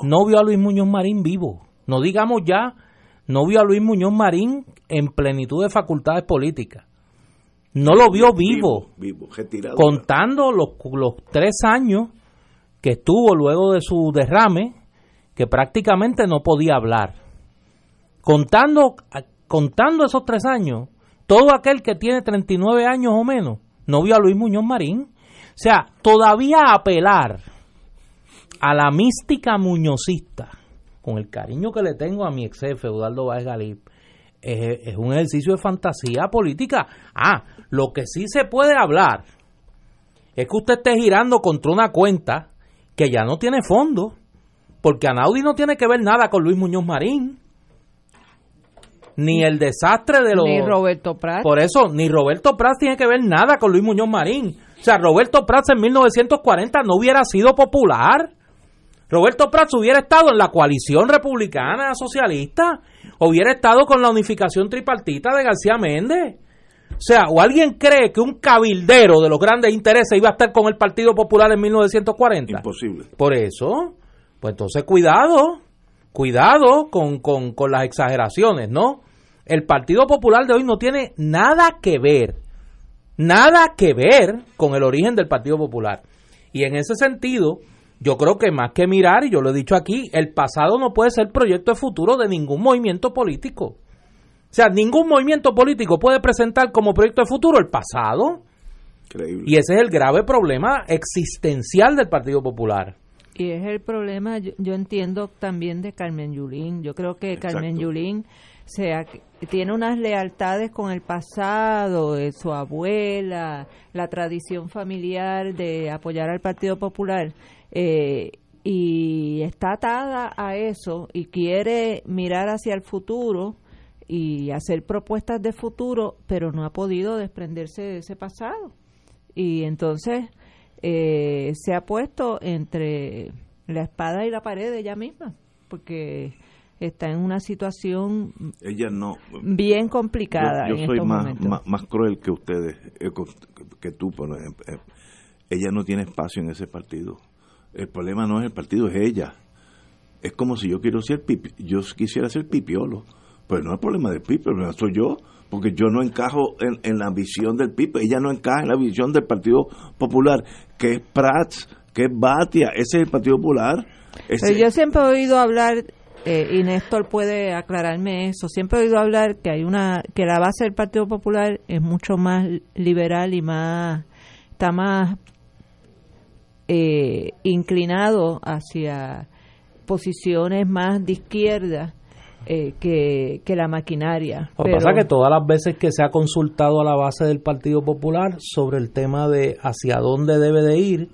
Speaker 3: No vio a Luis Muñoz Marín vivo. No digamos ya, no vio a Luis Muñoz Marín en plenitud de facultades políticas. No lo vio vivo, contando los, los tres años que estuvo luego de su derrame, que prácticamente no podía hablar. Contando, contando esos tres años, todo aquel que tiene 39 años o menos no vio a Luis Muñoz Marín. O sea, todavía apelar a la mística muñozista, con el cariño que le tengo a mi ex jefe, Eduardo Vázquez Galip, es, un ejercicio de fantasía política. Ah, lo que sí se puede hablar es que usted esté girando contra una cuenta que ya no tiene fondo, porque Anaudi no tiene que ver nada con Luis Muñoz Marín, ni el desastre de los...
Speaker 2: Ni Roberto Prats.
Speaker 3: Por eso, ni Roberto Prats tiene que ver nada con Luis Muñoz Marín. O sea, Roberto Prats en 1940 no hubiera sido popular. Roberto Prats hubiera estado en la coalición republicana socialista, hubiera estado con la unificación tripartita de García Méndez. O sea, o alguien cree que un cabildero de los grandes intereses iba a estar con el Partido Popular en 1940.
Speaker 1: Imposible.
Speaker 3: Por eso, pues entonces cuidado, cuidado con, con, con las exageraciones, ¿no? El Partido Popular de hoy no tiene nada que ver, nada que ver con el origen del Partido Popular. Y en ese sentido, yo creo que más que mirar, y yo lo he dicho aquí, el pasado no puede ser proyecto de futuro de ningún movimiento político. O sea, ningún movimiento político puede presentar como proyecto de futuro el pasado. Increíble. Y ese es el grave problema existencial del Partido Popular.
Speaker 2: Y es el problema, yo, entiendo también de Carmen Yulín. Yo creo que Carmen Yulín sea, tiene unas lealtades con el pasado, de su abuela, la tradición familiar de apoyar al Partido Popular eh, y está atada a eso y quiere mirar hacia el futuro y hacer propuestas de futuro, pero no ha podido desprenderse de ese pasado. Y entonces eh, se ha puesto entre la espada y la pared de ella misma, porque está en una situación
Speaker 1: ella no
Speaker 2: bien complicada.
Speaker 1: Yo, soy más, más, cruel que ustedes, eh, que tú, por ejemplo. Ella no tiene espacio en ese partido el problema no es el partido, es ella. Es como si yo quiero ser pipi, yo quisiera ser pipiolo. Pues no es problema del pipi, el problema soy yo, porque yo no encajo en, la visión del pipi, ella no encaja en la visión del Partido Popular, que es Prats, que es Batia, ese es el Partido Popular.
Speaker 2: Pero yo siempre he oído hablar eh, y Néstor puede aclararme eso. Siempre he oído hablar que hay una que la base del Partido Popular es mucho más liberal y más está más eh, inclinado hacia posiciones más de izquierda eh, que, la maquinaria.
Speaker 3: Lo que pasa es que todas las veces que se ha consultado a la base del Partido Popular sobre el tema de hacia dónde debe de ir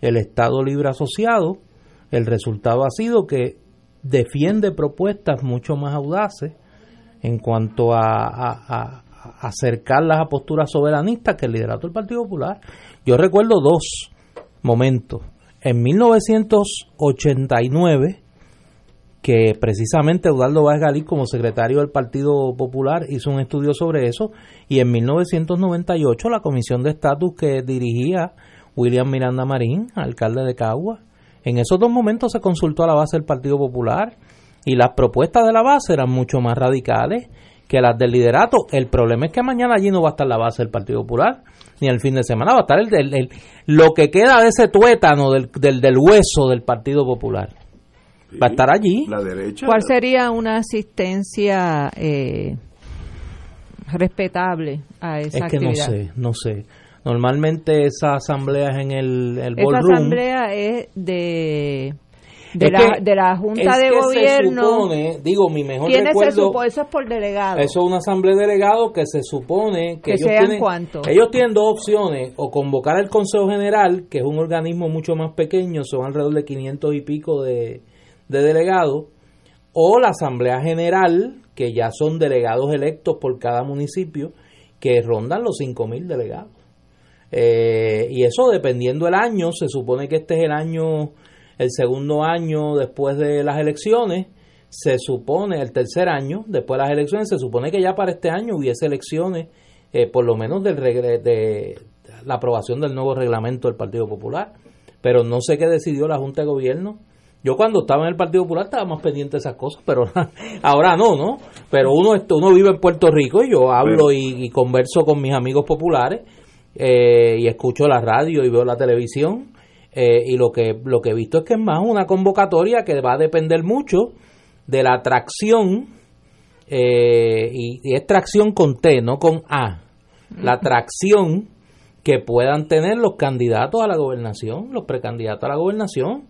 Speaker 3: el Estado Libre Asociado, el resultado ha sido que defiende propuestas mucho más audaces en cuanto a, a acercarlas a posturas soberanistas que el liderato del Partido Popular. Yo recuerdo dos momento. En 1989, que precisamente Eduardo Vázquez Galí, como secretario del Partido Popular, hizo un estudio sobre eso, y en 1998 la comisión de estatus que dirigía William Miranda Marín, alcalde de Cagua, en esos dos momentos se consultó a la base del Partido Popular y las propuestas de la base eran mucho más radicales que las del liderato. El problema es que mañana allí no va a estar la base del Partido Popular, ni el fin de semana va a estar el, el, lo que queda de ese tuétano del, del, del hueso del Partido Popular. va a estar allí.
Speaker 1: La derecha.
Speaker 2: ¿Cuál sería una asistencia eh, respetable a esa
Speaker 3: es que
Speaker 2: actividad?
Speaker 3: no sé, no sé. Normalmente esas asambleas en el, el
Speaker 2: Esa
Speaker 3: ballroom...
Speaker 2: asamblea es de de, la,
Speaker 3: que-
Speaker 2: de la Junta
Speaker 3: es
Speaker 2: de
Speaker 3: que
Speaker 2: Gobierno.
Speaker 3: Se supone, digo, mi mejor
Speaker 2: ¿Quiénes se
Speaker 3: recuerdo...
Speaker 2: supo? Eso es por delegado.
Speaker 3: Eso es una asamblea de delegados que se supone que,
Speaker 2: Que
Speaker 3: ellos
Speaker 2: sean
Speaker 3: tienen,
Speaker 2: cuántos.
Speaker 3: ellos tienen dos opciones, o convocar al Consejo General, que es un organismo mucho más pequeño, son alrededor de 500 y pico de, de delegados, o la Asamblea General, que ya son delegados electos por cada municipio, que rondan los 5.000 delegados. Eh, y eso dependiendo del año, se supone que este es el año, el segundo año después de las elecciones, se supone el tercer año después de las elecciones, se supone que ya para este año hubiese elecciones, eh, por lo menos del regre- de la aprobación del nuevo reglamento del Partido Popular. Pero no sé qué decidió la Junta de Gobierno. Yo cuando estaba en el Partido Popular estaba más pendiente de esas cosas, pero ahora no, ¿no? Pero uno, uno vive en Puerto Rico y yo hablo y, y converso con mis amigos populares eh, y escucho la radio y veo la televisión eh, y lo que lo que he visto es que es más una convocatoria que va a depender mucho de la atracción eh, y, y es tracción con T, no con A. La atracción que puedan tener los candidatos a la gobernación, los precandidatos a la gobernación.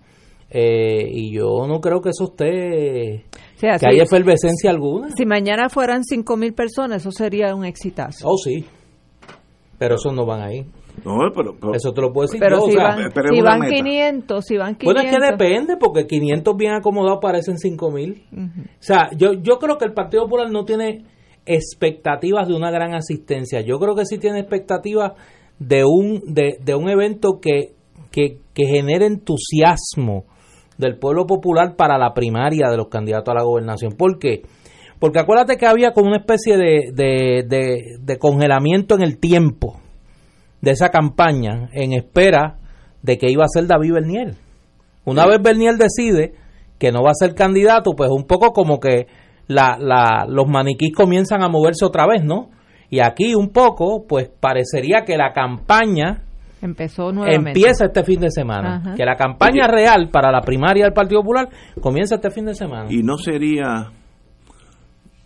Speaker 3: Eh, y yo no creo que eso esté, que haya efervescencia alguna.
Speaker 2: si mañana fueran 5.000 personas, eso sería un exitazo.
Speaker 3: Oh, sí. Pero esos no van ahí.
Speaker 1: No, pero, pero-
Speaker 3: Eso te lo puedo decir
Speaker 2: Pero
Speaker 3: yo, o
Speaker 2: si
Speaker 3: sea,
Speaker 2: van,
Speaker 1: pero es
Speaker 2: si
Speaker 1: una
Speaker 2: van
Speaker 1: meta.
Speaker 2: 500, si van 500.
Speaker 3: Bueno, es que depende, porque 500 bien acomodados parecen 5000.
Speaker 2: Ujú.
Speaker 3: O sea, yo, yo creo que el Partido Popular no tiene expectativas de una gran asistencia. Yo creo que sí tiene expectativas de un, de, de un evento que, que, que genere entusiasmo del pueblo popular para la primaria de los candidatos a la gobernación. ¿Por qué? Porque acuérdate que había como una especie de, de, de, de congelamiento en el tiempo de esa campaña en espera de que iba a ser David Bernier. Una vez Bernier decide que no va a ser candidato, pues un poco como que la, la, los maniquís comienzan a moverse otra vez, ¿no? Y aquí un poco, pues parecería que la campaña
Speaker 2: Empezó nuevamente.
Speaker 3: empieza este fin de semana.
Speaker 2: Ajá.
Speaker 3: Que la campaña real para la primaria del Partido Popular comienza este fin de semana.
Speaker 1: y no sería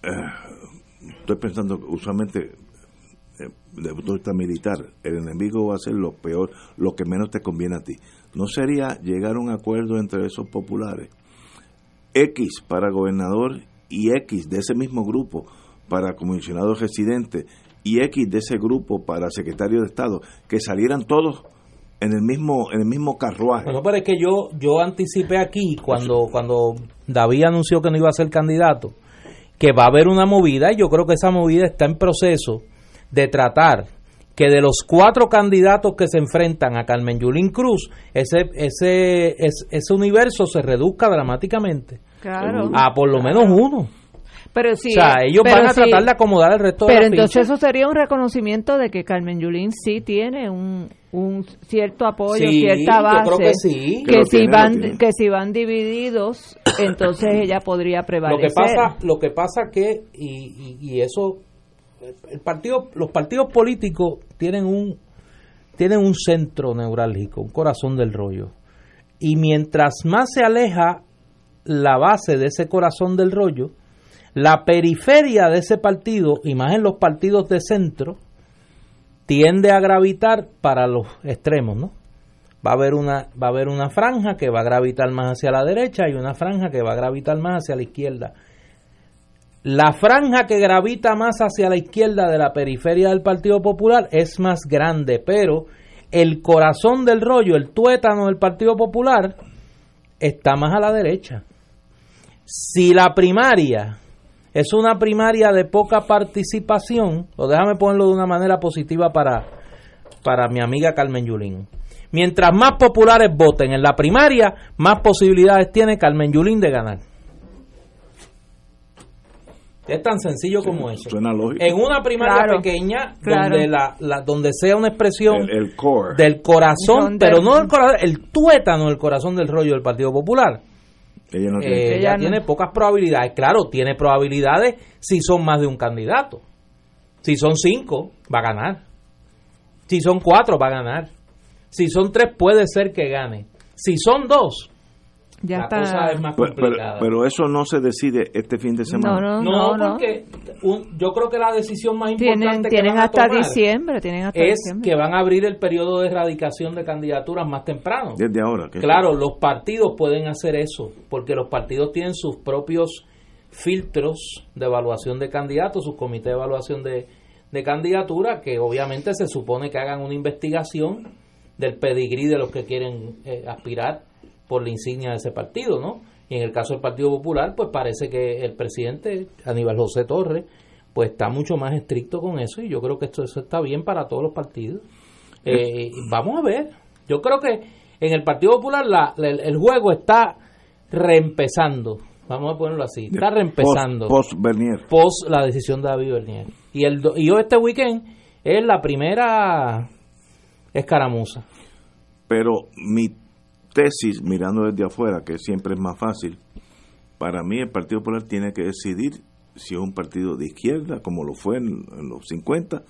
Speaker 1: eh, estoy pensando usualmente eh, de punto de vista militar el enemigo va a ser lo peor lo que menos te conviene a ti. No sería llegar a un acuerdo entre esos populares X para gobernador y X de ese mismo grupo para comisionado residente y X de ese grupo para secretario de Estado que salieran todos en el mismo en el mismo carruaje.
Speaker 3: Bueno, pero es que yo, yo anticipé aquí, cuando, cuando David anunció que no iba a ser candidato, que va a haber una movida, y yo creo que esa movida está en proceso de tratar que de los cuatro candidatos que se enfrentan a Carmen Yulín Cruz, ese, ese, es- ese universo se reduzca dramáticamente
Speaker 2: Claro.
Speaker 3: a por lo menos uno.
Speaker 2: Pero sí.
Speaker 3: o sea, ellos
Speaker 2: pero
Speaker 3: van a tratar de acomodar el resto de
Speaker 2: Pero entonces eso sería un reconocimiento de que Carmen Yulín sí tiene un, un cierto apoyo,
Speaker 3: Sí,
Speaker 2: cierta
Speaker 3: yo
Speaker 2: base.
Speaker 3: creo que sí.
Speaker 1: Que
Speaker 2: Que
Speaker 1: lo
Speaker 2: si
Speaker 1: tiene, lo
Speaker 2: van que si van divididos, entonces ella podría
Speaker 3: Lo
Speaker 2: prevalecer.
Speaker 3: que pasa, lo que pasa que y, y, y eso el partido, los partidos políticos tienen un tienen un centro neurálgico, un corazón del rollo. Y mientras más se aleja la base de ese corazón del rollo, la periferia de ese partido, y más en los partidos de centro, tiende a gravitar para los extremos, ¿no? Va a haber una va a haber una franja que va a gravitar más hacia la derecha y una franja que va a gravitar más hacia la izquierda. La franja que gravita más hacia la izquierda de la periferia del Partido Popular es más grande, pero el corazón del rollo, el tuétano del Partido Popular, está más a la derecha. Si la primaria es una primaria de poca participación, o déjame ponerlo de una manera positiva para, para mi amiga Carmen Yulín. Mientras más populares voten en la primaria, más posibilidades tiene Carmen Yulín de ganar. Es tan sencillo como eso.
Speaker 1: suena lógico
Speaker 3: En una primaria
Speaker 2: Claro,
Speaker 3: pequeña,
Speaker 2: claro.
Speaker 3: donde la, la- donde sea una expresión
Speaker 1: el, el core
Speaker 3: del corazón,
Speaker 2: Donde-
Speaker 3: pero no del corazón, el tuétano del corazón del rollo del Partido Popular,
Speaker 1: Ella no
Speaker 3: Eh,
Speaker 1: tiene.
Speaker 2: Ella
Speaker 3: ella
Speaker 2: no.
Speaker 3: tiene pocas probabilidades. Claro, tiene probabilidades si son más de un candidato. Si son cinco, va a ganar. Si son cuatro, va a ganar. Si son tres, puede ser que gane. Si son dos,
Speaker 2: Ya
Speaker 3: la
Speaker 2: está.
Speaker 3: cosa es más
Speaker 1: Pero, pero-
Speaker 3: complicada.
Speaker 1: pero eso no se decide este fin de semana.
Speaker 2: no, no,
Speaker 3: no,
Speaker 2: no, no.
Speaker 3: porque un- yo creo que la decisión más
Speaker 2: Tienen,
Speaker 3: importante que
Speaker 2: tienen
Speaker 3: van a
Speaker 2: hasta
Speaker 3: tomar
Speaker 2: diciembre, tienen hasta
Speaker 3: es
Speaker 2: diciembre.
Speaker 3: que van a abrir el periodo de erradicación de candidaturas más temprano.
Speaker 1: Desde ahora. que-
Speaker 3: Claro, los partidos pueden hacer eso, porque los partidos tienen sus propios filtros de evaluación de candidatos, sus comités de evaluación de, de candidatura, que obviamente se supone que hagan una investigación del pedigrí de los que quieren eh, aspirar por la insignia de ese partido, ¿no? Y en el caso del Partido Popular, pues parece que el presidente Aníbal José Torres, pues está mucho más estricto con eso y yo creo que esto eso está bien para todos los partidos. Eh, vamos a ver. Yo creo que en el Partido Popular la- la- el, juego está reempezando. Vamos a ponerlo así. Está reempezando.
Speaker 1: Post, post Bernier.
Speaker 3: Post la decisión de David Bernier. Y, el, y hoy este weekend es la primera escaramuza.
Speaker 1: Pero mi tesis, mirando desde afuera, que siempre es más fácil, para mí el Partido Popular tiene que decidir si es un partido de izquierda, como lo fue en, en los 50,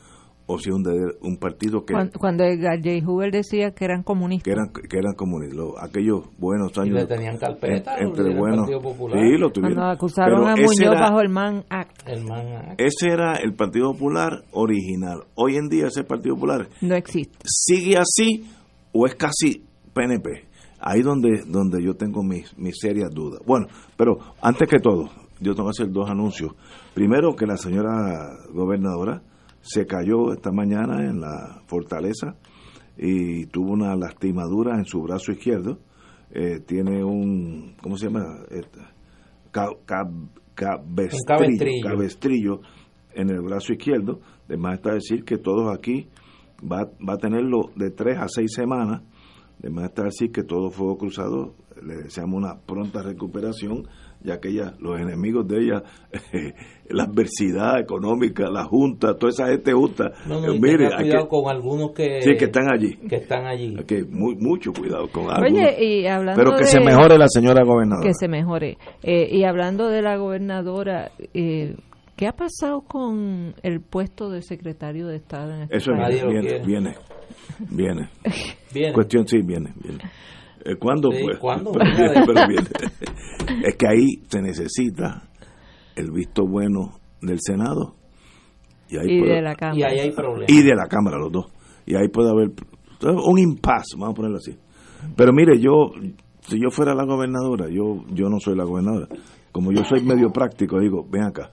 Speaker 1: o si es un, de- un partido que,
Speaker 2: Cuando, cuando Edgar J. Hoover decía que eran
Speaker 1: que
Speaker 2: comunistas.
Speaker 1: eran que eran comunistas, Lo- aquellos buenos
Speaker 3: Y
Speaker 1: años.
Speaker 3: le tenían carpeta
Speaker 1: en-
Speaker 3: los líderes del
Speaker 1: buenos.
Speaker 3: Partido Popular.
Speaker 1: Sí, lo tuvieron.
Speaker 2: Cuando acusaron
Speaker 1: Pero
Speaker 2: a Muñoz
Speaker 1: era-
Speaker 2: bajo el Man Act.
Speaker 3: El man Act.
Speaker 1: Ese era el Partido Popular original. Hoy en día ese Partido Popular
Speaker 2: No existe.
Speaker 1: sigue así o es casi PNP. Ahí donde donde yo tengo mis, mis serias dudas. Bueno, pero antes que todo, yo tengo que hacer dos anuncios. Primero que la señora gobernadora se cayó esta mañana en la fortaleza y tuvo una lastimadura en su brazo izquierdo. Eh, tiene un, ¿cómo se llama? Cabestrillo.
Speaker 3: cabestrillo
Speaker 1: en el brazo izquierdo. Además está decir que todos aquí va, va a tenerlo de tres a seis semanas. Además está decir que todo fuego cruzado le deseamos una pronta recuperación, ya que ella, los enemigos de ella, la adversidad económica, la junta, toda esa gente junta,
Speaker 3: No, no,
Speaker 1: eh, mire, hay
Speaker 3: cuidado
Speaker 1: que,
Speaker 3: con algunos que,
Speaker 1: sí, que están allí.
Speaker 3: que están allí.
Speaker 1: Hay que muy, mucho cuidado con algunos.
Speaker 2: Oye, y hablando
Speaker 1: Pero que
Speaker 2: de...
Speaker 1: se mejore la señora gobernadora.
Speaker 2: Que se mejore. Eh, y hablando de la gobernadora, eh, ¿qué ha pasado con el puesto de secretario de Estado en este
Speaker 1: Eso
Speaker 2: país?
Speaker 1: Viene, viene, viene. Cuestión, sí, viene, viene. Eh, ¿Cuándo?
Speaker 3: Sí,
Speaker 1: Pues,
Speaker 3: ¿cuándo?
Speaker 1: Pero viene, pero viene. Es que ahí se necesita el visto bueno del Senado y, ahí
Speaker 2: Y
Speaker 1: puede-
Speaker 2: de la Cámara.
Speaker 3: Y ahí hay problemas.
Speaker 1: y de la Cámara, los dos. Y ahí puede haber un impasse, vamos a ponerlo así. Pero mire, yo, si yo fuera la gobernadora, yo, yo no soy la gobernadora. Como yo soy medio práctico, digo, ven acá,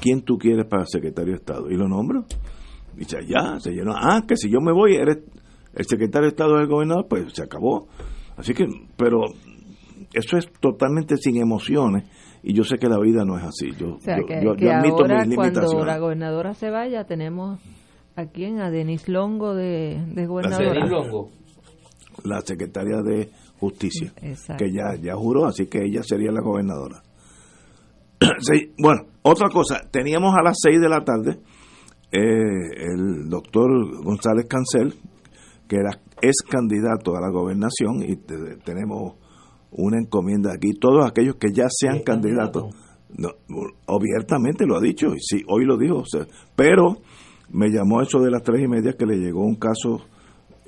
Speaker 1: ¿quién tú quieres para secretario de Estado? Y lo nombro. Dice, ya, se llenó. Ah, que si yo me voy, eres el secretario de Estado del gobernador, pues se acabó. Así que, pero eso es totalmente sin emociones y yo sé que la vida no es así. Yo,
Speaker 2: O sea,
Speaker 1: yo-
Speaker 2: que,
Speaker 1: yo-
Speaker 2: que
Speaker 1: yo admito
Speaker 2: ahora
Speaker 1: mis
Speaker 2: cuando
Speaker 1: limitaciones.
Speaker 2: la gobernadora se vaya, tenemos a quién, a Denis Longo de, de gobernadora.
Speaker 3: Denis Longo.
Speaker 1: la secretaria de Justicia,
Speaker 2: Exacto.
Speaker 1: que ya, ya juró, así que ella sería la gobernadora. Sí, bueno, otra cosa, teníamos a las 6 de la tarde eh, el doctor González Cancel, que era, es candidato a la gobernación, y te- tenemos una encomienda aquí. Todos aquellos que ya sean
Speaker 3: ¿Es
Speaker 1: candidatos,
Speaker 3: candidato?
Speaker 1: no, abiertamente lo ha dicho, y sí, hoy lo dijo, o sea, pero me llamó eso de las tres y media que le llegó un caso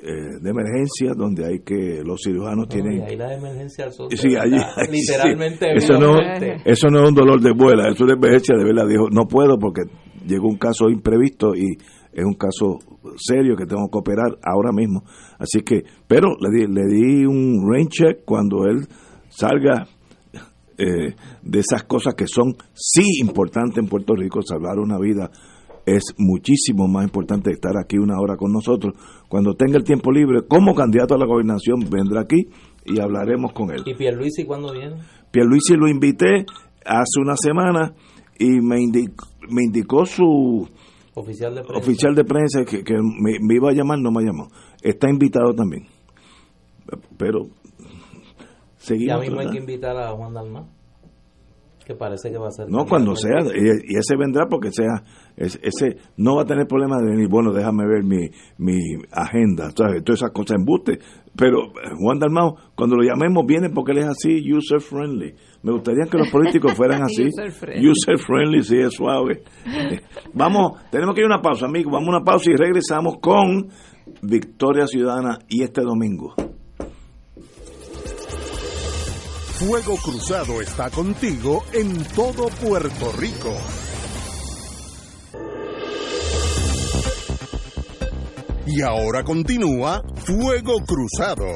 Speaker 1: eh, de emergencia donde hay que los cirujanos
Speaker 3: No,
Speaker 1: tienen
Speaker 3: y ahí la emergencia al sol.
Speaker 1: Sí,
Speaker 3: de
Speaker 1: allí-
Speaker 3: verdad, literalmente.
Speaker 1: sí. Eso no- eso no es un dolor de muela, es una emergencia de verdad. Dijo, no puedo porque llegó un caso imprevisto y es un caso serio que tengo que operar ahora mismo. Así que, pero le di, le di un rain check cuando él salga eh, de esas cosas que son sí importantes en Puerto Rico, salvar una vida es muchísimo más importante estar aquí una hora con nosotros. Cuando tenga el tiempo libre, como candidato a la gobernación, vendrá aquí y hablaremos con él.
Speaker 3: ¿Y Pierluisi cuándo viene?
Speaker 1: Pierluisi lo invité hace una semana y me indicó, me indicó su
Speaker 3: Oficial de prensa.
Speaker 1: oficial de prensa que, que me, me iba a llamar, no me llamó. Está invitado también. Pero
Speaker 3: Ya
Speaker 1: seguimos.
Speaker 3: mismo hay que invitar a Juan Dalmán. Que parece que va a ser.
Speaker 1: No, cuando sea, y, ese vendrá porque sea, ese no va a tener problema de venir, bueno, déjame ver mi, mi agenda, todas esas cosas embuste. Pero eh, Juan Dalmao, cuando lo llamemos, viene porque él es así, user friendly. Me gustaría que los políticos fueran así. user, friendly. sí, es suave. Vamos, tenemos que ir a una pausa, amigos. Vamos a una pausa y regresamos con Victoria Ciudadana y este domingo.
Speaker 4: Fuego Cruzado está contigo en todo Puerto Rico. Y ahora continúa Fuego Cruzado.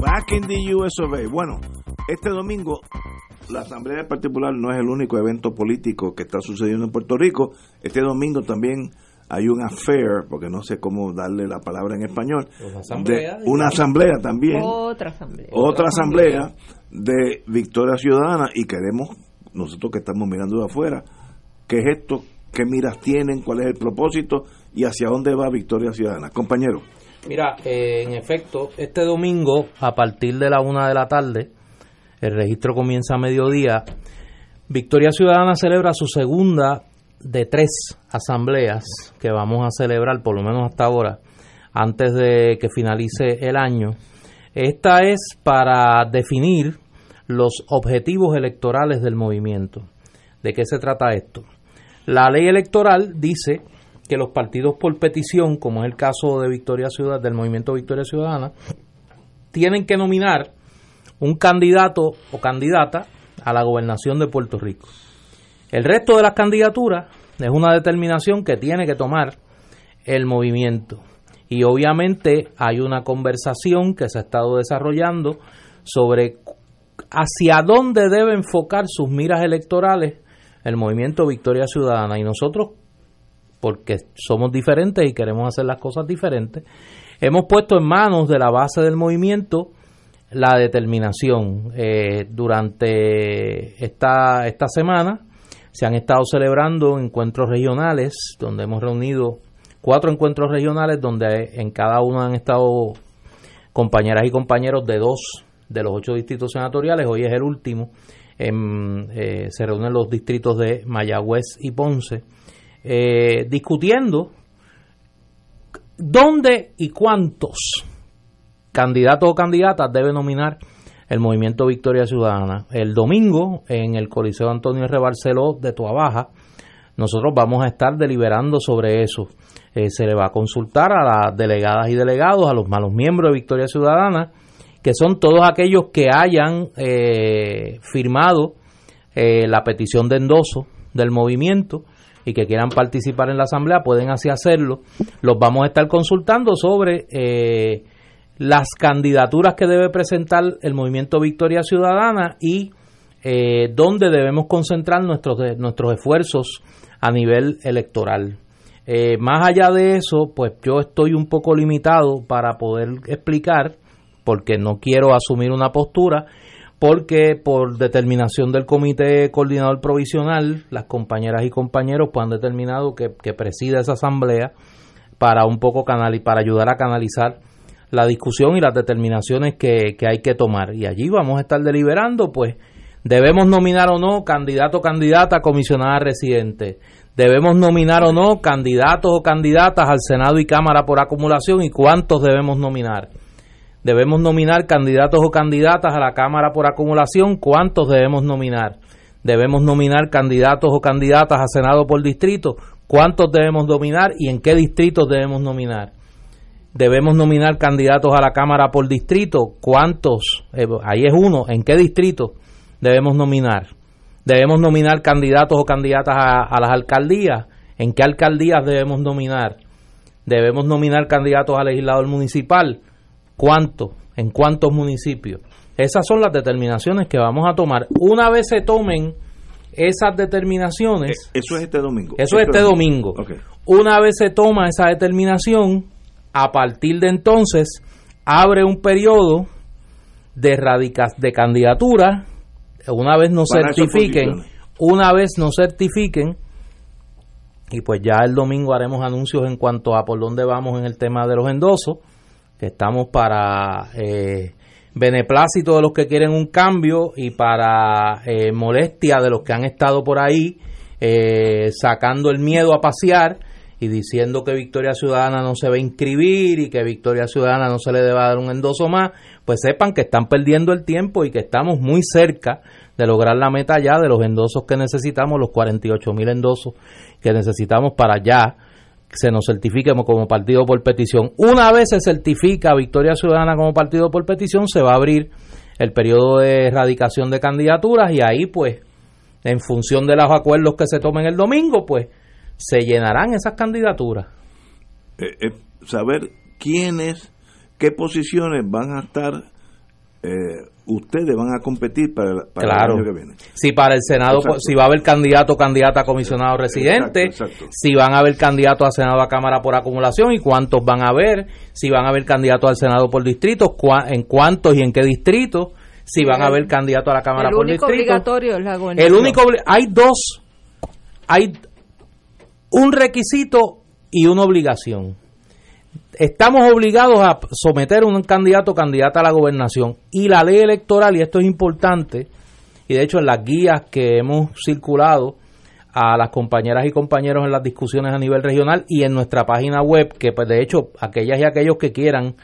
Speaker 1: Back in the US Bueno, este domingo la Asamblea Particular no es el único evento político que está sucediendo en Puerto Rico. Este domingo también hay un affair, porque no sé cómo darle la palabra en español,
Speaker 3: asamblea,
Speaker 1: de una asamblea también.
Speaker 2: Otra asamblea.
Speaker 1: Otra asamblea de Victoria Ciudadana y queremos, nosotros que estamos mirando de afuera, qué es esto, qué miras tienen, cuál es el propósito y hacia dónde va Victoria Ciudadana. Compañero.
Speaker 3: Mira, eh, en efecto, este domingo, a partir de la una de la tarde, el registro comienza a mediodía. Victoria Ciudadana celebra su segunda de tres asambleas que vamos a celebrar, por lo menos hasta ahora, antes de que finalice el año. Esta es para definir los objetivos electorales del movimiento. ¿De qué se trata esto? La ley electoral dice que los partidos por petición, como es el caso de Victoria Ciudad, del movimiento Victoria Ciudadana, tienen que nominar un candidato o candidata a la gobernación de Puerto Rico. El resto de las candidaturas es una determinación que tiene que tomar el movimiento. Y obviamente hay una conversación que se ha estado desarrollando sobre hacia dónde debe enfocar sus miras electorales el movimiento Victoria Ciudadana. Y nosotros, porque somos diferentes y queremos hacer las cosas diferentes, hemos puesto en manos de la base del movimiento la determinación. Eh, durante esta, esta semana se han estado celebrando encuentros regionales donde hemos reunido cuatro encuentros regionales donde en cada uno han estado compañeras y compañeros de dos de los ocho distritos senatoriales. Hoy es el último. Eh, se reúnen los distritos de Mayagüez y Ponce eh, discutiendo dónde y cuántos candidatos o candidatas debe nominar el Movimiento Victoria Ciudadana. El domingo, en el Coliseo Antonio R. Barceló de Baja, nosotros vamos a estar deliberando sobre eso. Eh, se le va a consultar a las delegadas y delegados, a los malos miembros de Victoria Ciudadana, que son todos aquellos que hayan eh, firmado eh, la petición de endoso del movimiento y que quieran participar en la asamblea, pueden así hacerlo. Los vamos a estar consultando sobre las candidaturas que debe presentar el movimiento Victoria Ciudadana y eh, dónde debemos concentrar nuestros, nuestros esfuerzos a nivel electoral. Eh, más allá de eso, pues yo estoy un poco limitado para poder explicar, porque no quiero asumir una postura, porque por determinación del Comité Coordinador Provisional, las compañeras y compañeros pues han determinado que, que presida esa asamblea para un poco canal y para ayudar a canalizar la discusión y las determinaciones que, hay que tomar. Y allí vamos a estar deliberando, pues, debemos nominar o no candidato o candidata a comisionada residente. Debemos nominar o no candidatos o candidatas al Senado y Cámara por acumulación y cuántos debemos nominar. Debemos nominar candidatos o candidatas a la Cámara por acumulación, cuántos debemos nominar. Debemos nominar candidatos o candidatas a Senado por distrito, cuántos debemos nominar y en qué distritos debemos nominar debemos nominar candidatos a la Cámara por distrito. ¿Cuántos? Eh, ahí es uno. ¿En qué distrito debemos nominar? Debemos nominar candidatos o candidatas a, las alcaldías. ¿En qué alcaldías debemos nominar? Debemos nominar candidatos a legislador municipal. ¿Cuántos? ¿En cuántos municipios? Esas son las determinaciones que vamos a tomar. Una vez se tomen esas determinaciones.
Speaker 1: Eh, eso es este domingo.
Speaker 3: Eso es este domingo. Una vez se toma esa determinación, a partir de entonces abre un periodo de radicas de candidatura una vez no certifiquen una vez no certifiquen y pues ya el domingo haremos anuncios en cuanto a por dónde vamos en el tema de los endosos, que estamos para eh, beneplácito de los que quieren un cambio y para eh, molestia de los que han estado por ahí eh, sacando el miedo a pasear y diciendo que Victoria Ciudadana no se va a inscribir y que Victoria Ciudadana no se le deba dar un endoso más, pues sepan que están perdiendo el tiempo y que estamos muy cerca de lograr la meta ya de los endosos que necesitamos, los 48 mil endosos que necesitamos para ya se nos certifique como partido por petición. Una vez se certifica Victoria Ciudadana como partido por petición, se va a abrir el periodo de erradicación de candidaturas y ahí pues en función de los acuerdos que se tomen el domingo, pues se llenarán esas candidaturas.
Speaker 1: Eh, eh, saber quiénes, qué posiciones van a estar eh, ustedes van a competir para, el año que viene.
Speaker 3: Si para el Senado, si va a haber candidato o candidata a comisionado residente, si van a haber candidato a Senado a Cámara por acumulación y cuántos van a haber, si van a haber candidato al Senado por distrito, en cuántos y en qué distrito, si van a haber candidato a la Cámara por distrito. El único
Speaker 2: obligatorio es la
Speaker 3: El único, hay dos, hay un requisito y una obligación. Estamos obligados a someter un candidato o candidata a la gobernación y la ley electoral, y esto es importante, y de hecho en las guías que hemos circulado a las compañeras y compañeros en las discusiones a nivel regional y en nuestra página web, que pues de hecho aquellas y aquellos que quieran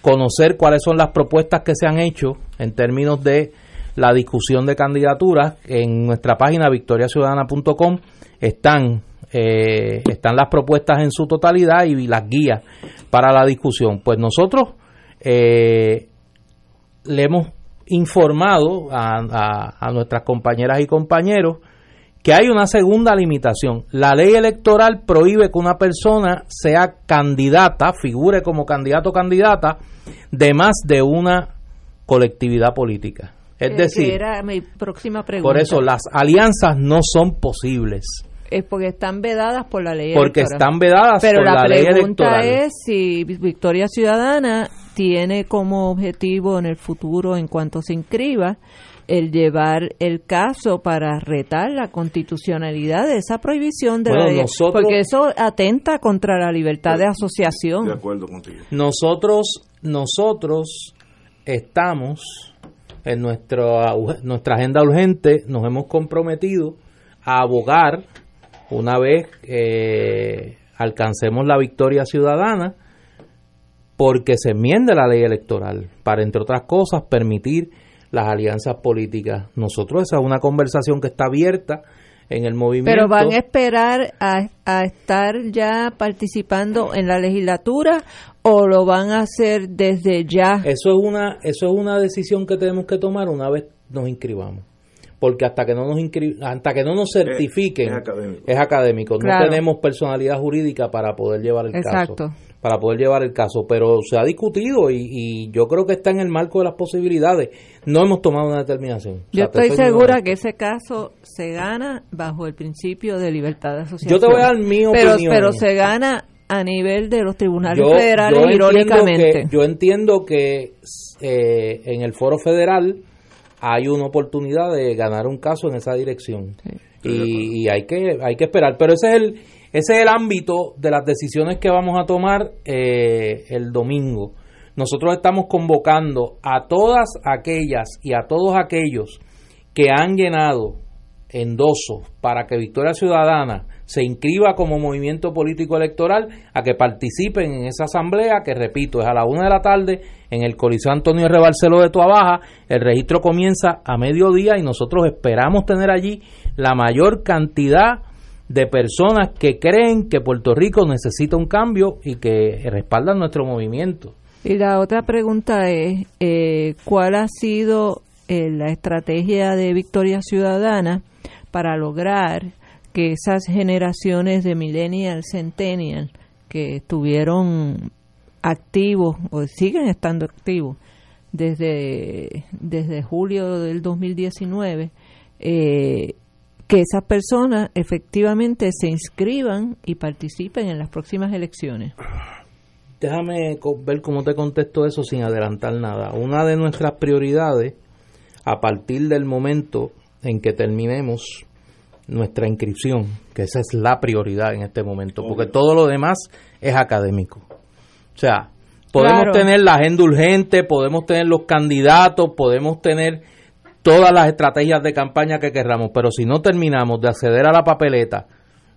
Speaker 3: conocer cuáles son las propuestas que se han hecho en términos de la discusión de candidaturas, en nuestra página victoriaciudadana.com están eh, están las propuestas en su totalidad y las guías para la discusión. Pues nosotros eh, le hemos informado a, a, nuestras compañeras y compañeros que hay una segunda limitación. La ley electoral prohíbe que una persona sea candidata, figure como candidato o candidata, de más de una colectividad política. Es eh, decir,
Speaker 2: era mi próxima pregunta.
Speaker 3: por eso las alianzas no son posibles
Speaker 2: es porque están vedadas por la ley
Speaker 3: porque están vedadas
Speaker 2: Pero
Speaker 3: por la, ley
Speaker 2: pregunta es si Victoria Ciudadana tiene como objetivo en el futuro, en cuanto se inscriba, el llevar el caso para retar la constitucionalidad de esa prohibición de la ley, porque eso atenta contra la libertad de asociación.
Speaker 1: De acuerdo contigo.
Speaker 3: Nosotros, nosotros estamos en nuestra, nuestra agenda urgente, nos hemos comprometido a abogar una vez eh, alcancemos la victoria ciudadana, porque se enmiende la ley electoral para, entre otras cosas, permitir las alianzas políticas. Nosotros esa es una conversación que está abierta en el movimiento.
Speaker 2: Pero van a esperar a, a, estar ya participando en la legislatura o lo van a hacer desde ya.
Speaker 3: Eso es una eso es una decisión que tenemos que tomar una vez nos inscribamos porque hasta que no nos hasta que no nos certifiquen es, académico, no tenemos personalidad jurídica para poder llevar el
Speaker 2: Exacto.
Speaker 3: caso para poder llevar el caso. Pero se ha discutido y, yo creo que está en el marco de las posibilidades. No hemos tomado una determinación.
Speaker 2: Yo estoy segura que ese caso se gana bajo el principio de libertad de asociación.
Speaker 3: Yo te voy a dar mi
Speaker 2: pero, pero se gana a nivel de los tribunales federales irónicamente.
Speaker 3: yo entiendo que eh, en el foro federal hay una oportunidad de ganar un caso en esa dirección. Y, hay que hay que esperar. Pero ese es el ese es el ámbito de las decisiones que vamos a tomar eh, el domingo. Nosotros estamos convocando a todas aquellas y a todos aquellos que han llenado endosos para que Victoria Ciudadana se inscriba como movimiento político electoral a que participen en esa asamblea que repito es a la una de la tarde en el Coliseo Antonio R. Barceló de Tuabaja el registro comienza a mediodía y nosotros esperamos tener allí la mayor cantidad de personas que creen que Puerto Rico necesita un cambio y que respaldan nuestro movimiento.
Speaker 2: Y la otra pregunta es, eh, ¿cuál ha sido eh, la estrategia de Victoria Ciudadana para lograr que esas generaciones de millennial, centennial, que estuvieron activos o siguen estando activos desde, desde julio del 2019, eh, que esas personas efectivamente se inscriban y participen en las próximas elecciones.
Speaker 3: Déjame ver cómo te contesto eso sin adelantar nada. Una de nuestras prioridades, a partir del momento en que terminemos nuestra inscripción, que esa es la prioridad en este momento, porque todo lo demás es académico. O sea, podemos tener la agenda urgente, podemos tener los candidatos, podemos tener todas las estrategias de campaña que querramos, pero si no terminamos de acceder a la papeleta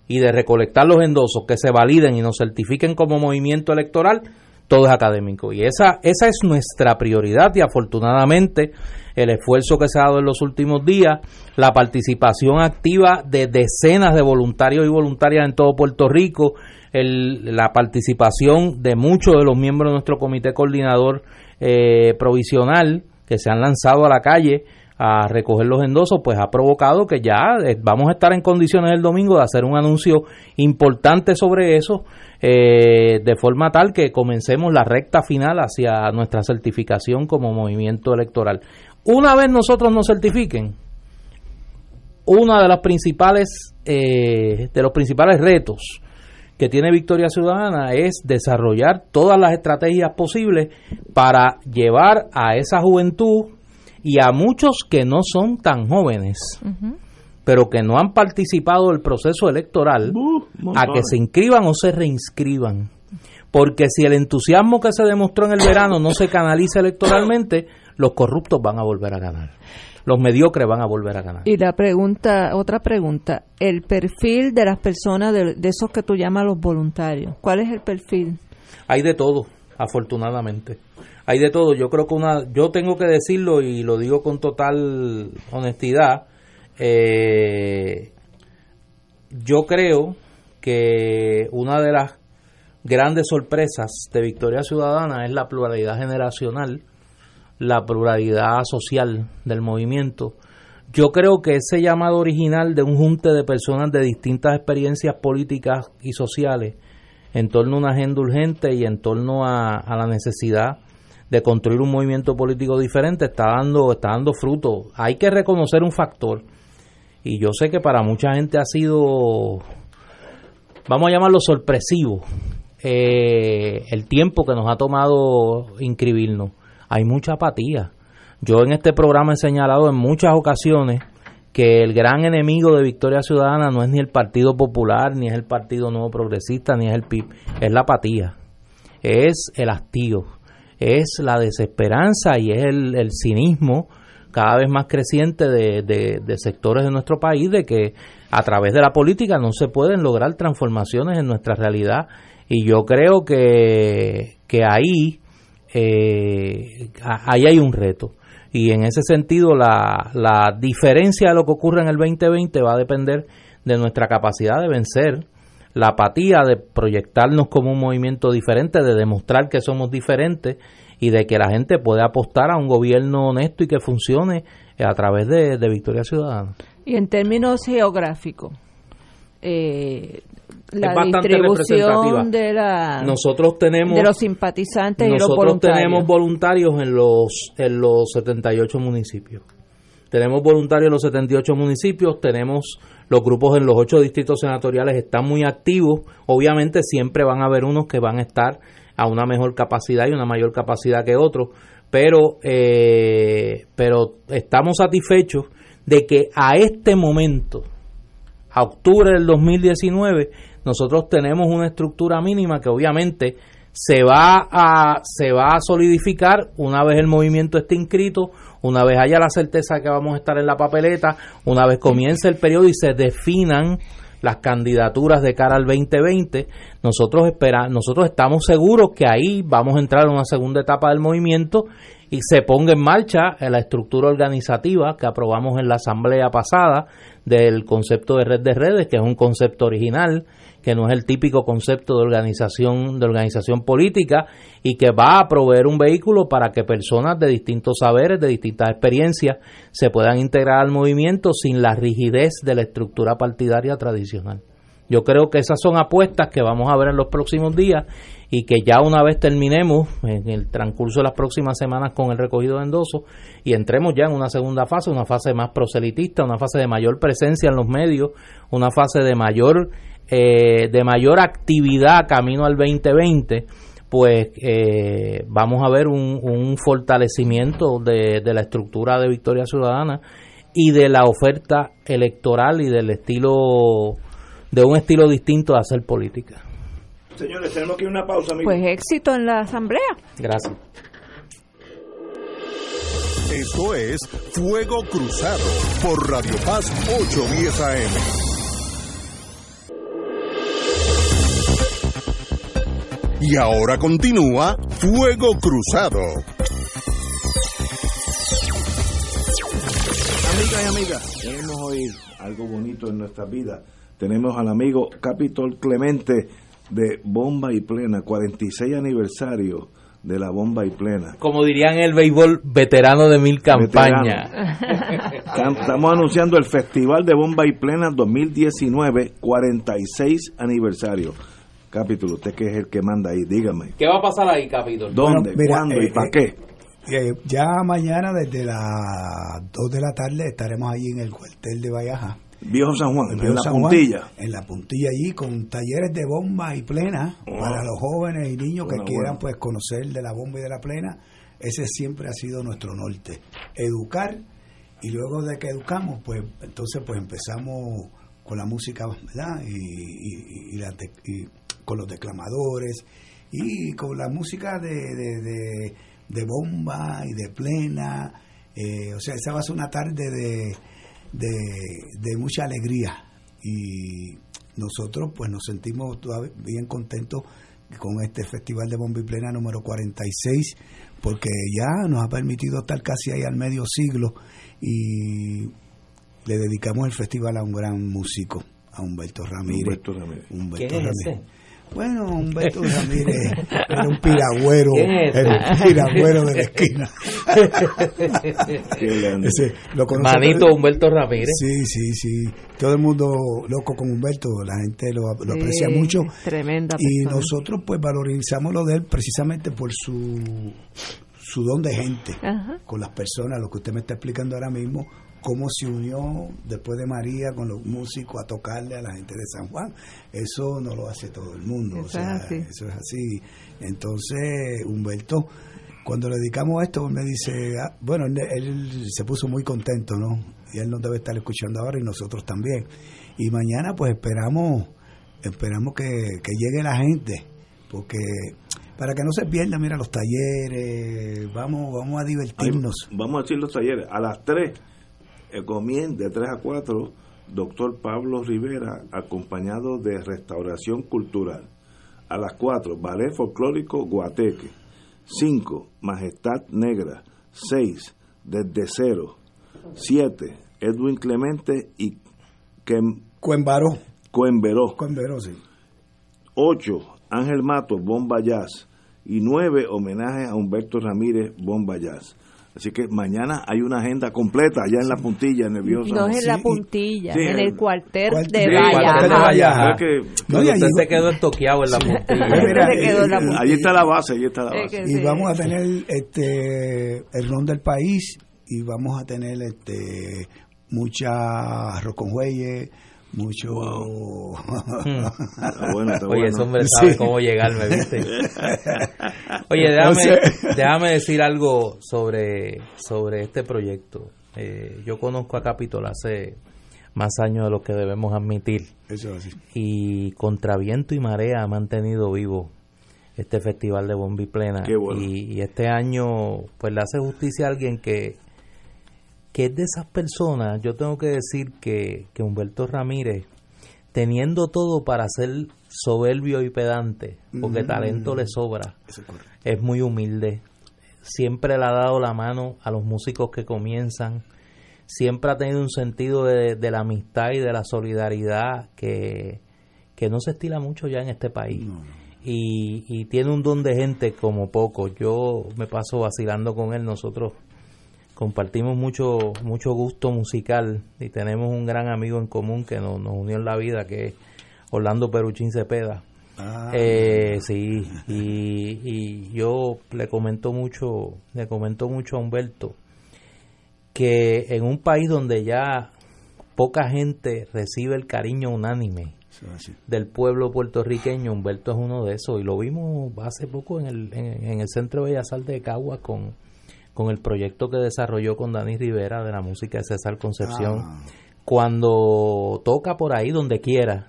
Speaker 3: y de recolectar los endosos que se validen y nos certifiquen como movimiento electoral, todo es académico. Y esa, esa es nuestra prioridad y afortunadamente el esfuerzo que se ha dado en los últimos días, la participación activa de decenas de voluntarios y voluntarias en todo Puerto Rico, la participación de muchos de los miembros de nuestro comité coordinador eh, provisional que se han lanzado a la calle a recoger los endosos, pues ha provocado que ya eh, vamos a estar en condiciones el domingo de hacer un anuncio importante sobre eso, eh, de forma tal que comencemos la recta final hacia nuestra certificación como movimiento electoral. Una vez nosotros nos certifiquen, una de las principales, eh, de los principales retos que tiene Victoria Ciudadana es desarrollar todas las estrategias posibles para llevar a esa juventud y a muchos que no son tan jóvenes, pero que no han participado del proceso electoral, a que se inscriban o se reinscriban. Porque si el entusiasmo que se demostró en el verano no se canaliza electoralmente, los corruptos van a volver a ganar. Los mediocres van a volver a ganar.
Speaker 2: Y la pregunta, otra pregunta, el perfil de las personas, de, de esos que tú llamas los voluntarios, ¿cuál es el perfil?
Speaker 3: Hay de todo, afortunadamente hay de todo. Yo creo que una, yo tengo que decirlo y lo digo con total honestidad. Eh, yo creo que una de las grandes sorpresas de Victoria Ciudadana es la pluralidad generacional, la pluralidad social del movimiento. Yo creo que ese llamado original de un junte de personas de distintas experiencias políticas y sociales en torno a una agenda urgente y en torno a la necesidad de construir un movimiento político diferente está dando, está dando fruto. Hay que reconocer un factor, y yo sé que para mucha gente ha sido, vamos a llamarlo sorpresivo, eh, el tiempo que nos ha tomado inscribirnos. Hay mucha apatía. Yo en este programa he señalado en muchas ocasiones que el gran enemigo de Victoria Ciudadana no es ni el Partido Popular, ni es el Partido Nuevo Progresista, ni es el PIB, es la apatía, es el hastío es la desesperanza y es el, cinismo cada vez más creciente de, sectores de nuestro país de que a través de la política no se pueden lograr transformaciones en nuestra realidad y yo creo que, que ahí, eh, ahí hay un reto y en ese sentido la, la diferencia de lo que ocurre en el 2020 va a depender de nuestra capacidad de vencer la apatía de proyectarnos como un movimiento diferente, de demostrar que somos diferentes y de que la gente puede apostar a un gobierno honesto y que funcione a través de, Victoria Ciudadana.
Speaker 2: Y en términos geográficos, eh, la distribución de la
Speaker 3: nosotros tenemos
Speaker 2: de los simpatizantes
Speaker 3: nosotros
Speaker 2: y los voluntarios.
Speaker 3: tenemos voluntarios en los en los 78 municipios tenemos voluntarios en los 78 municipios tenemos los grupos en los ocho distritos senatoriales están muy activos. Obviamente siempre van a haber unos que van a estar a una mejor capacidad y una mayor capacidad que otros, pero, eh, pero estamos satisfechos de que a este momento, a octubre del 2019, nosotros tenemos una estructura mínima que obviamente se va a se va a solidificar una vez el movimiento esté inscrito, una vez haya la certeza que vamos a estar en la papeleta, una vez comience el periodo y se definan las candidaturas de cara al 2020, nosotros espera, nosotros estamos seguros que ahí vamos a entrar en una segunda etapa del movimiento y se ponga en marcha la estructura organizativa que aprobamos en la asamblea pasada del concepto de red de redes, que es un concepto original que no es el típico concepto de organización de organización política y que va a proveer un vehículo para que personas de distintos saberes, de distintas experiencias se puedan integrar al movimiento sin la rigidez de la estructura partidaria tradicional. Yo creo que esas son apuestas que vamos a ver en los próximos días y que ya una vez terminemos en el transcurso de las próximas semanas con el recogido de endosos y entremos ya en una segunda fase, una fase más proselitista, una fase de mayor presencia en los medios, una fase de mayor eh, de mayor actividad camino al 2020, pues eh, vamos a ver un, fortalecimiento de, la estructura de Victoria Ciudadana y de la oferta electoral y del estilo, de un estilo distinto de hacer política.
Speaker 1: Señores, tenemos que ir a una pausa, amigos.
Speaker 2: Pues éxito en la asamblea.
Speaker 3: Gracias.
Speaker 4: Esto es Fuego Cruzado por Radio Paz 810 AM. Y ahora continúa Fuego Cruzado.
Speaker 1: Amigas y amigas, queremos oír algo bonito en nuestra vida. Tenemos al amigo Capitol Clemente de Bomba y Plena, 46 aniversario de la Bomba y Plena.
Speaker 3: Como dirían el béisbol, veterano de mil campañas.
Speaker 1: Estamos anunciando el Festival de Bomba y Plena 2019, 46 aniversario. Capítulo, usted que es el que manda ahí, dígame.
Speaker 3: ¿Qué va a pasar ahí, Capítulo?
Speaker 1: ¿Dónde,
Speaker 5: Bueno, mira,
Speaker 1: cuándo y
Speaker 5: eh,
Speaker 1: para
Speaker 5: eh,
Speaker 1: qué?
Speaker 5: Eh, ya mañana desde las 2 de la tarde estaremos allí en el cuartel de Vallaja.
Speaker 1: Viejo San Juan, en, la
Speaker 5: San Juan,
Speaker 1: puntilla.
Speaker 5: en la puntilla allí con talleres de bomba y plena para los jóvenes y niños que quieran
Speaker 1: bueno.
Speaker 5: pues conocer de la bomba y de la plena. Ese siempre ha sido nuestro norte. Educar y luego de que educamos pues entonces pues empezamos con la música, ¿verdad? Y, y- y la de- y con los declamadores y con la música de, de, de- de bomba y de plena. eh, o sea, esa va a ser una tarde de, de, de mucha alegría y nosotros pues nos sentimos todavía bien contentos con este Festival de Bomba y Plena número 46 porque ya nos ha permitido estar casi ahí al medio siglo y le dedicamos el festival a un gran músico, a Humberto Ramírez.
Speaker 1: Humberto Ramírez.
Speaker 5: Humberto
Speaker 3: ¿Quién es
Speaker 5: Ramírez.
Speaker 3: ese?
Speaker 5: Bueno, Humberto Ramírez era un piragüero, era un piragüero de la esquina.
Speaker 1: Qué grande.
Speaker 5: Ese, lo
Speaker 3: Manito
Speaker 5: todo-
Speaker 3: Humberto Ramírez.
Speaker 5: Sí, sí, sí. Todo el mundo loco con Humberto, la gente lo, lo aprecia mucho.
Speaker 2: Tremenda
Speaker 5: Y
Speaker 2: persona.
Speaker 5: nosotros pues valorizamos lo de él precisamente por su, su don de gente
Speaker 2: Ajá.
Speaker 5: con las personas, lo que usted me está explicando ahora mismo, cómo se unió después de María con los músicos a tocarle a la gente de San Juan. Eso no lo hace todo el mundo, o
Speaker 2: Eso es
Speaker 5: sea,
Speaker 2: así.
Speaker 5: eso es así. Entonces, Humberto, cuando le dedicamos esto, me dice, ah, bueno, él, él se puso muy contento, ¿no? Y él nos debe estar escuchando ahora y nosotros también. Y mañana pues esperamos, esperamos que, que llegue la gente, porque para que no se pierda, mira, los talleres, vamos, vamos a
Speaker 1: Ahí
Speaker 5: divertirnos.
Speaker 1: vamos a decir los talleres. A las 3, eh, comien de 3 a 4, doctor Pablo Rivera, acompañado de Restauración Cultural. A las 4, Ballet Folclórico Guateque. 5, Majestad Negra. 6, Desde Cero. 7, Edwin Clemente y Kem-.
Speaker 5: Cuenbaró, sí.
Speaker 1: 8, Ángel Mato, Bomba Jazz. Y 9, homenaje a Humberto Ramírez, Bomba Jazz. Así que mañana hay una agenda completa allá en la puntilla, en el viejo San
Speaker 2: No es en la
Speaker 5: Sí,
Speaker 2: puntilla,
Speaker 1: sí,
Speaker 2: en
Speaker 1: el-
Speaker 2: el cuartel
Speaker 5: cuartel-
Speaker 2: de
Speaker 5: sí.
Speaker 1: Es que-
Speaker 5: No, y
Speaker 3: usted se quedó estoqueado en la puntilla.
Speaker 5: Mira,
Speaker 2: Se quedó en la
Speaker 5: eh,
Speaker 2: puntilla.
Speaker 1: allí está la base, allí está la
Speaker 2: Es
Speaker 1: base.
Speaker 2: que-
Speaker 5: y
Speaker 2: Sí.
Speaker 5: vamos a tener este el ron del país y vamos a tener este mucha arroz mucho
Speaker 1: Está bueno, está
Speaker 3: Oye,
Speaker 1: bueno.
Speaker 3: ese hombre sabe
Speaker 5: Sí.
Speaker 3: cómo llegarme, ¿viste? Oye, déjame,
Speaker 5: sé.
Speaker 3: déjame decir algo sobre, sobre este proyecto. Eh, yo conozco a Capitol hace más años de lo que debemos admitir
Speaker 5: Eso es así.
Speaker 3: y contra viento y marea ha mantenido vivo este festival de Bombi Plena
Speaker 1: Qué bueno.
Speaker 3: y, y este año pues le hace justicia a alguien que que es de esas personas yo tengo que decir que, que Humberto Ramírez teniendo todo para ser soberbio y pedante porque
Speaker 5: Mm.
Speaker 3: talento le sobra
Speaker 5: es
Speaker 3: muy humilde, siempre le ha dado la mano a los músicos que comienzan, siempre ha tenido un sentido de, de la amistad y de la solidaridad que, que no se estila mucho ya en este país. Y, y tiene un don de gente como poco. Yo me paso vacilando con él, nosotros compartimos mucho mucho gusto musical y tenemos un gran amigo en común que nos, nos unió en la vida, que es Orlando Peruchín Cepeda.
Speaker 5: Ah,
Speaker 3: Eh, sí, y, y yo le comento mucho, le comento mucho a Humberto que en un país donde ya poca gente recibe el cariño unánime del pueblo puertorriqueño, Humberto es uno de esos y lo vimos hace poco en el, en, en el Centro de Bellas Artes de Caguas con, con el proyecto que desarrolló con Dani Rivera de la música de César Concepción.
Speaker 5: Ah.
Speaker 3: Cuando toca por ahí donde quiera.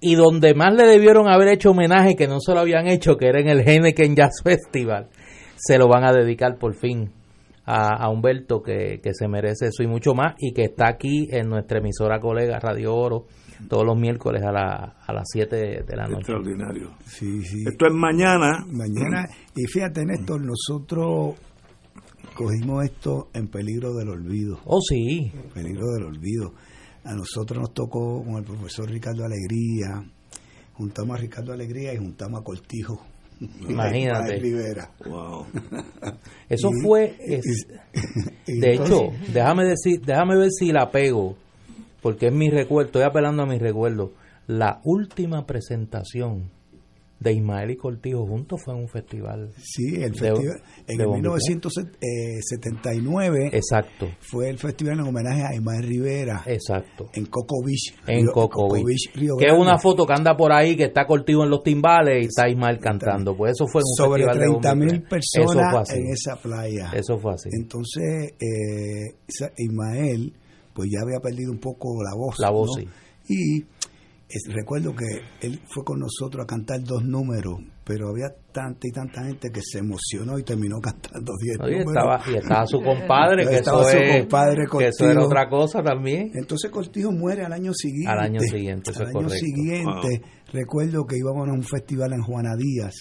Speaker 3: Y donde más le debieron haber hecho homenaje, que no se lo habían hecho, que era en el Henneken Jazz Festival, se lo van a dedicar por fin a, a Humberto, que, que se merece eso y mucho más, y que está aquí en nuestra emisora colega Radio Oro todos los miércoles a, la, a las 7 de la noche.
Speaker 1: Extraordinario.
Speaker 5: Sí, sí.
Speaker 1: Esto es mañana.
Speaker 5: Mañana, y fíjate, Néstor, nosotros cogimos esto en peligro del olvido.
Speaker 3: Oh, sí.
Speaker 5: peligro del olvido. A nosotros nos tocó con el profesor Ricardo Alegría, juntamos a Ricardo Alegría y juntamos a Cortijo.
Speaker 3: Imagínate.
Speaker 5: Rivera.
Speaker 1: Wow.
Speaker 3: Eso
Speaker 5: Y-
Speaker 3: fue, es-
Speaker 5: y
Speaker 3: de
Speaker 5: entonces-
Speaker 3: hecho, déjame decir, déjame ver si la pego, porque es mi recuerdo, estoy apelando a mi recuerdo. La última presentación de Ismael y Cortijo juntos fue en un festival.
Speaker 5: Sí, el
Speaker 3: de-
Speaker 5: festival, en
Speaker 3: de
Speaker 5: el
Speaker 3: Bombita.
Speaker 5: 1979
Speaker 3: Exacto,
Speaker 5: fue el festival en homenaje a Ismael Rivera
Speaker 3: exacto.
Speaker 5: en Coco Beach.
Speaker 3: En
Speaker 5: Río-
Speaker 3: Coco
Speaker 5: Beach,
Speaker 3: Beach.
Speaker 5: Río
Speaker 3: Que es una foto que anda por ahí, que está Cortijo en los timbales y está Ismael cantando. Pues eso fue en un
Speaker 5: sobre
Speaker 3: festival de
Speaker 5: 30 mil personas en esa playa.
Speaker 3: Eso fue así.
Speaker 5: Entonces, eh, Ismael, pues ya había perdido un poco la voz.
Speaker 3: La voz,
Speaker 5: ¿no?
Speaker 3: sí.
Speaker 5: Y es- recuerdo que él fue con nosotros a cantar dos números, pero había tanta y tanta gente que se emocionó y terminó cantando diez
Speaker 3: Oye,
Speaker 5: números.
Speaker 3: estaba, y estaba su compadre, que
Speaker 5: Estaba
Speaker 3: eso,
Speaker 5: su
Speaker 3: es,
Speaker 5: compadre
Speaker 3: que eso era otra cosa también.
Speaker 5: Entonces Cortijo muere al año siguiente.
Speaker 3: Al año siguiente, eso
Speaker 5: Al
Speaker 3: es
Speaker 5: año
Speaker 3: correcto.
Speaker 5: siguiente, recuerdo que íbamos a un festival en Juana Díaz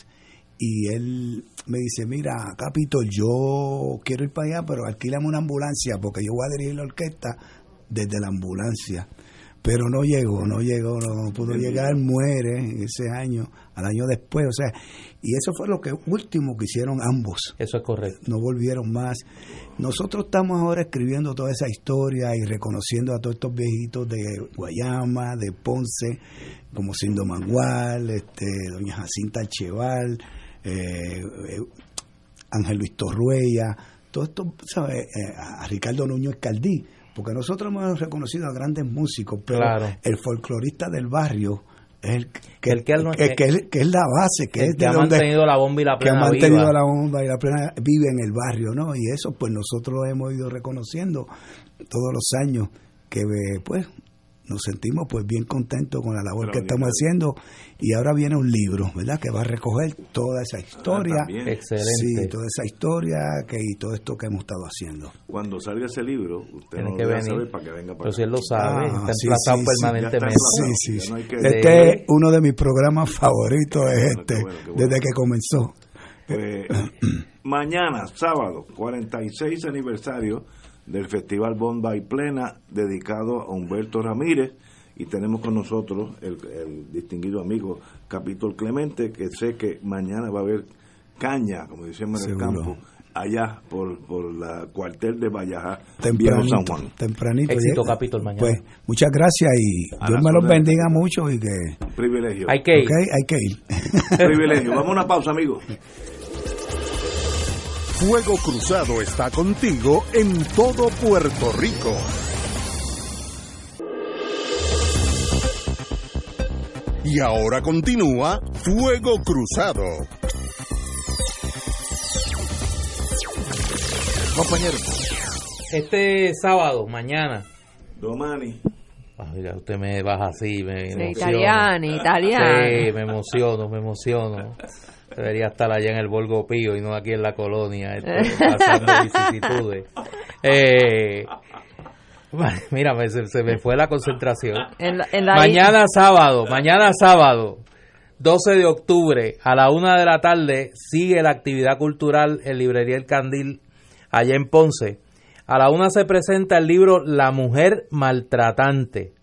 Speaker 5: y él me dice, mira, Capito, yo quiero ir para allá, pero alquílame una ambulancia porque yo voy a dirigir la orquesta desde la ambulancia. Pero no llegó, no llegó, no pudo llegar, muere ese año, al año después, o sea, y eso fue lo que último que hicieron ambos
Speaker 3: Eso es correcto.
Speaker 5: no volvieron más. Nosotros estamos ahora escribiendo toda esa historia y reconociendo a todos estos viejitos de Guayama, de Ponce, como Sindo Mangual, este, doña Jacinta Cheval, eh, eh, Ángel Luis Torruella, todo esto, ¿sabes? Eh, a Ricardo Nuño Escaldí, porque nosotros hemos reconocido a grandes músicos, pero
Speaker 3: Claro.
Speaker 5: el folclorista del barrio es el que,
Speaker 3: El que él no-
Speaker 5: que- que es- la base, que es de
Speaker 3: ha
Speaker 5: donde
Speaker 3: mantenido la bomba y la
Speaker 5: que ha
Speaker 3: plena
Speaker 5: mantenido
Speaker 3: viva.
Speaker 5: la bomba y la plena vive en el barrio, ¿no? Y eso pues nosotros lo hemos ido reconociendo todos los años que eh, pues nos sentimos pues bien contentos con la labor que estamos haciendo y ahora viene un libro, ¿verdad? Que va a recoger toda esa historia,
Speaker 1: Ah.
Speaker 3: Excelente.
Speaker 5: sí, toda esa historia que y todo esto que hemos estado haciendo.
Speaker 1: Cuando salga ese libro, usted
Speaker 3: Tiene
Speaker 1: no
Speaker 3: que venir.
Speaker 1: saber para que venga para
Speaker 3: Pero si él lo sabe,
Speaker 5: Ah,
Speaker 3: está
Speaker 5: sí,
Speaker 3: emplazado
Speaker 5: sí,
Speaker 3: permanentemente.
Speaker 1: está
Speaker 5: Sí, sí,
Speaker 1: ya
Speaker 5: sí.
Speaker 1: no hay que-
Speaker 5: Este es uno de mis programas favoritos es este,
Speaker 1: qué bueno, qué bueno.
Speaker 5: desde que comenzó.
Speaker 1: Pues, mañana, sábado, 46 aniversario del Festival Bomba y Plena, dedicado a Humberto Ramírez. Y tenemos con nosotros el, el distinguido amigo Capitol Clemente, que sé que mañana va a haber caña, como decimos en el campo, allá por, por la cuartel de Vallajá,
Speaker 5: tempranito,
Speaker 1: San Juan.
Speaker 5: tempranito.
Speaker 3: Éxito, Capitol, mañana.
Speaker 5: Pues muchas gracias y
Speaker 1: A
Speaker 5: Dios me los bendiga mucho y que
Speaker 1: Privilegio.
Speaker 3: Hay que ir.
Speaker 5: hay que ir.
Speaker 1: Privilegio. Vamos a una pausa, amigos.
Speaker 4: Fuego Cruzado está contigo en todo Puerto Rico. Y ahora continúa Fuego Cruzado. Compañero,
Speaker 3: Este sábado, mañana.
Speaker 1: Domani.
Speaker 3: Ah, mira, usted me baja así, me
Speaker 2: De
Speaker 3: emociono.
Speaker 2: italiano, italiano.
Speaker 3: Sí, me emociono, me emociono. Debería estar allá en el Volgo Pío y no aquí en la colonia, este, pasando vicisitudes. Eh, mira, me- se, se me fue la concentración.
Speaker 2: En la- en la
Speaker 3: Mañana sábado, mañana sábado, 12 de octubre, a la una de la tarde, sigue la actividad cultural en Librería El Candil, allá en Ponce. A la una se presenta el libro La Mujer Maltratante,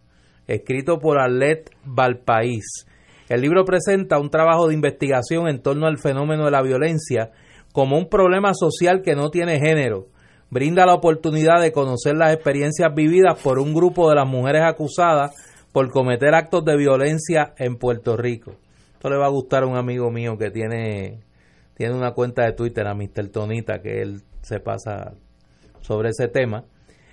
Speaker 3: escrito por Arlet Valpaís. El libro presenta un trabajo de investigación en torno al fenómeno de la violencia como un problema social que no tiene género. Brinda la oportunidad de conocer las experiencias vividas por un grupo de las mujeres acusadas por cometer actos de violencia en Puerto Rico. Esto le va a gustar a un amigo mío que tiene, tiene una cuenta de Twitter, a Mr. Tonita, que él se pasa sobre ese tema.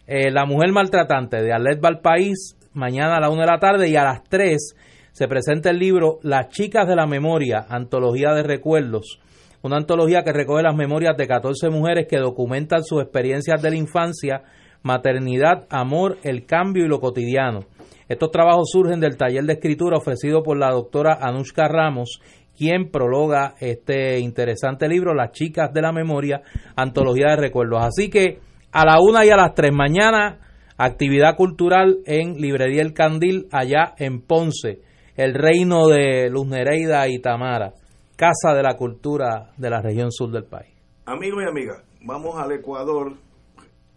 Speaker 3: Eh, la mujer maltratante de Arlet Valpaís, mañana a la una de la tarde y a las 3 se presenta el libro Las chicas de la memoria, antología de recuerdos, una antología que recoge las memorias de 14 mujeres que documentan sus experiencias de la infancia, maternidad, amor, el cambio y lo cotidiano. Estos trabajos surgen del taller de escritura ofrecido por la doctora Anushka Ramos, quien prologa este interesante libro, Las chicas de la memoria, antología de recuerdos. Así que a la una y a las tres mañana, actividad cultural en Librería El Candil, allá en Ponce, el reino de Luz Nereida y Tamara, casa de la cultura de la región sur del país.
Speaker 1: Amigos y amigas, vamos al Ecuador,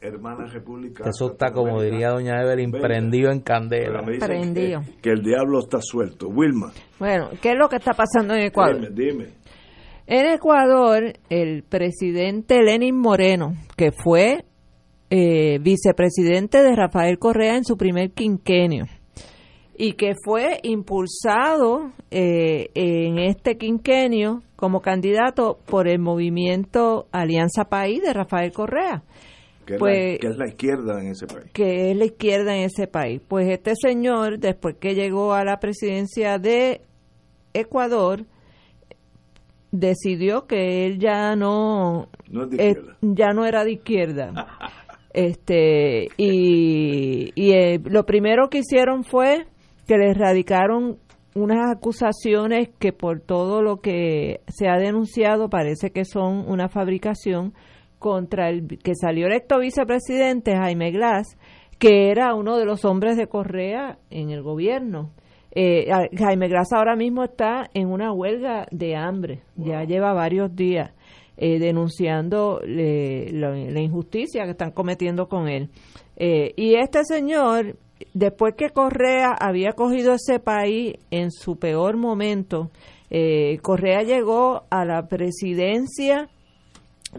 Speaker 1: hermana república.
Speaker 3: Eso está, como diría doña Evelyn, prendido en candela.
Speaker 2: Prendido.
Speaker 1: Que, que, el diablo está suelto. Wilma.
Speaker 2: Bueno, ¿qué es lo que está pasando en Ecuador?
Speaker 1: Dime, dime.
Speaker 2: En Ecuador, el presidente Lenin Moreno, que fue eh, vicepresidente de Rafael Correa en su primer quinquenio, y que fue impulsado eh, en este quinquenio como candidato por el movimiento Alianza País de Rafael Correa.
Speaker 1: Que es,
Speaker 2: Pues-
Speaker 1: la, que es la izquierda en ese país.
Speaker 2: que es la izquierda en ese país. Pues este señor, después que llegó a la presidencia de Ecuador, decidió que él ya no
Speaker 1: es
Speaker 2: ya no era de izquierda. Este y, y eh, lo primero que hicieron fue que le erradicaron unas acusaciones que por todo lo que se ha denunciado parece que son una fabricación contra el que salió electo vicepresidente Jaime Glass, que era uno de los hombres de Correa en el gobierno. Eh, Jaime Glass ahora mismo está en una huelga de hambre, ya lleva varios días eh, denunciando eh, la, la injusticia que están cometiendo con él. Eh, y este señor, después que Correa había cogido ese país en su peor momento, eh, Correa llegó a la presidencia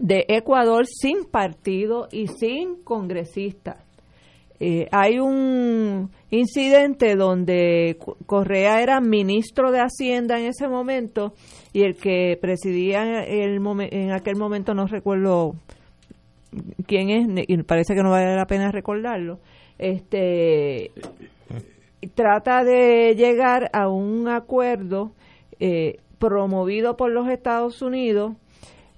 Speaker 2: de Ecuador sin partido y sin congresista. Eh, hay un incidente donde Co- Correa era ministro de Hacienda en ese momento y el que presidía el en aquel momento no recuerdo quién es y parece que no vale la pena recordarlo. Este trata de llegar a un acuerdo eh, promovido por los Estados Unidos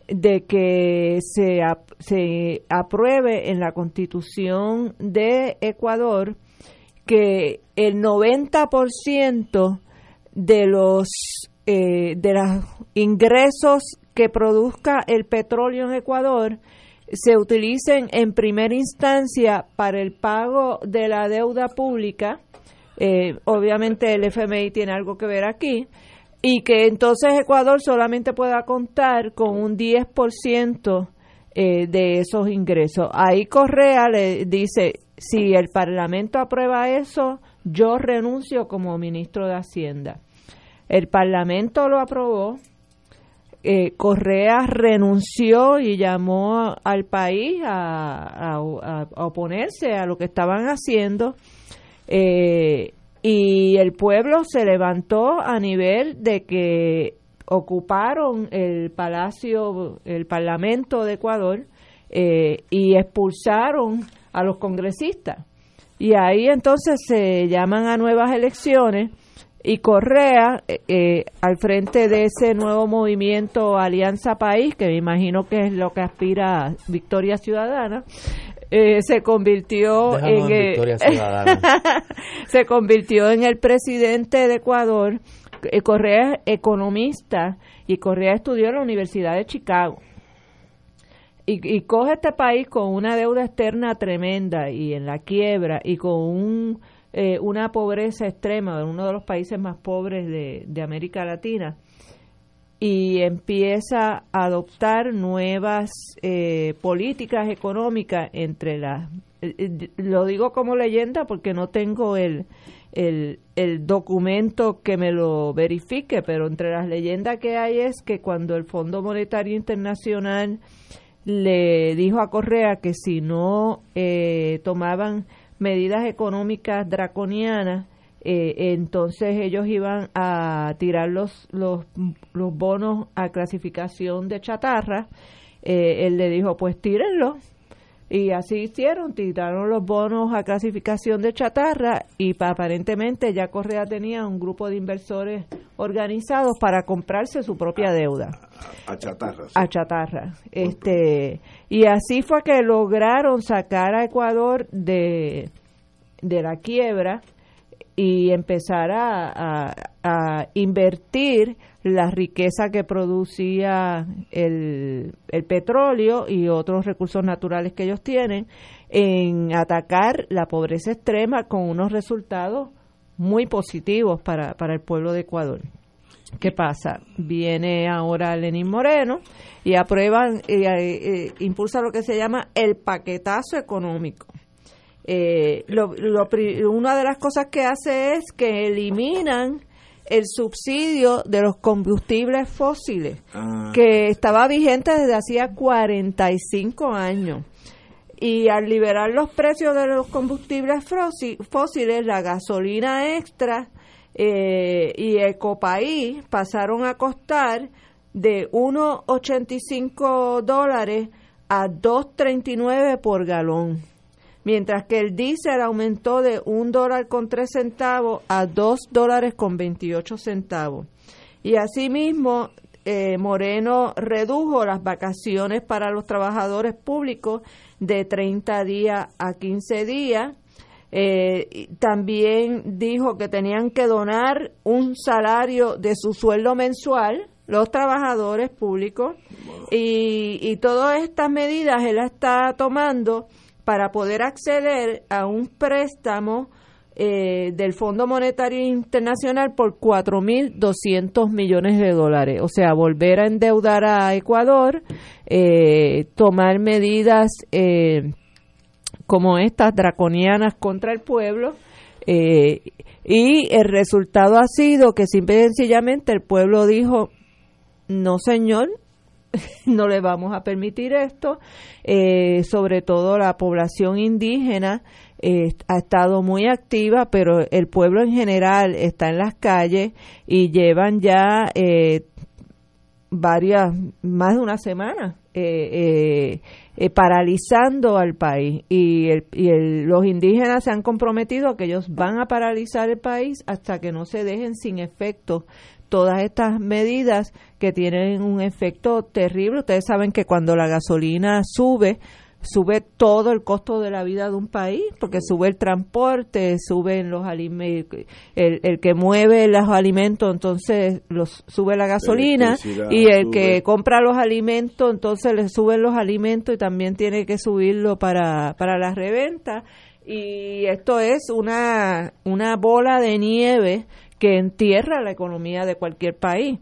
Speaker 2: de que se, se apruebe en la constitución de Ecuador que el 90% de los eh, de los ingresos que produzca el petróleo en Ecuador se utilicen en primera instancia para el pago de la deuda pública. Eh, obviamente el FMI tiene algo que ver aquí y que entonces Ecuador solamente pueda contar con un 10% eh, de esos ingresos. Ahí Correa le dice, si el Parlamento aprueba eso, yo renuncio como ministro de Hacienda. El Parlamento lo aprobó, eh, Correa renunció y llamó al país a, oponerse a lo que estaban haciendo. Eh, y el pueblo se levantó a nivel de que ocuparon el palacio, el parlamento de Ecuador eh, y expulsaron a los congresistas. Y ahí entonces se llaman a nuevas elecciones y Correa, eh, eh, al frente de ese nuevo movimiento Alianza País, que me imagino que es lo que aspira a Victoria Ciudadana, eh, se convirtió
Speaker 3: Déjanos
Speaker 2: en
Speaker 3: en Victoria Ciudadana.
Speaker 2: se convirtió en el presidente de Ecuador. Correa es economista y Correa estudió en la Universidad de Chicago. Y, y coge este país con una deuda externa tremenda y en la quiebra y con un, eh, una pobreza extrema, uno de los países más pobres de, América Latina y empieza a adoptar nuevas eh, políticas económicas entre las eh, eh, lo digo como leyenda porque no tengo el, el, el documento que me lo verifique, pero entre las leyendas que hay es que cuando el Fondo Monetario Internacional le dijo a Correa que si no eh, tomaban medidas económicas draconianas, eh, entonces ellos iban a tirar los, los, los bonos a clasificación de chatarra. Eh, él le dijo, pues tírenlo, Y así hicieron, tiraron los bonos a clasificación de chatarra y aparentemente ya Correa tenía un grupo de inversores organizados para comprarse su propia deuda.
Speaker 1: A, chatarra.
Speaker 2: A chatarra. Este, y así fue que lograron sacar a Ecuador de, de la quiebra y empezar a, a invertir la riqueza que producía el, el, petróleo y otros recursos naturales que ellos tienen en atacar la pobreza extrema con unos resultados muy positivos para, para el pueblo de Ecuador. ¿Qué pasa? Viene ahora Lenín Moreno y aprueban, eh, eh, impulsa lo que se llama el paquetazo económico. Eh, lo, una de las cosas que hace es que eliminan el subsidio de los combustibles fósiles, ah. que estaba vigente desde hacía 45 años. Y al liberar los precios de los combustibles fósiles, la gasolina extra eh, y Ecopaís pasaron a costar de 1,85 dólares a 2,39 por galón mientras que el diésel aumentó de un dólar con tres centavos a dos dólares con veintiocho centavos. Y asimismo, eh, Moreno redujo las vacaciones para los trabajadores públicos de 30 días a 15 días. Eh, también dijo que tenían que donar un salario de su sueldo mensual los trabajadores públicos y, y todas estas medidas él está tomando para poder acceder a un préstamo eh, del Fondo Monetario Internacional por 4.200 millones de dólares. O sea, volver a endeudar a Ecuador, eh, tomar medidas eh, como estas draconianas contra el pueblo. y el resultado ha sido que simple y sencillamente el pueblo dijo, no señor, no le vamos a permitir esto. Eh, sobre todo la población indígena eh, ha estado muy activa, pero el pueblo en general está en las calles y llevan ya eh, varias, más de una semana paralizando al país. Y, y los indígenas se han comprometido a que ellos van a paralizar el país hasta que no se dejen sin efecto todas estas medidas que tienen un efecto terrible. Ustedes saben que cuando la gasolina sube, sube todo el costo de la vida de un país, porque sube el transporte, suben los alimentos, el, el, que mueve los alimentos, entonces los, sube la gasolina, y el que compra los alimentos, entonces le suben los alimentos y también tiene que subirlo para, para la reventa. Y esto es una, una bola de nieve que entierra la economía de cualquier país.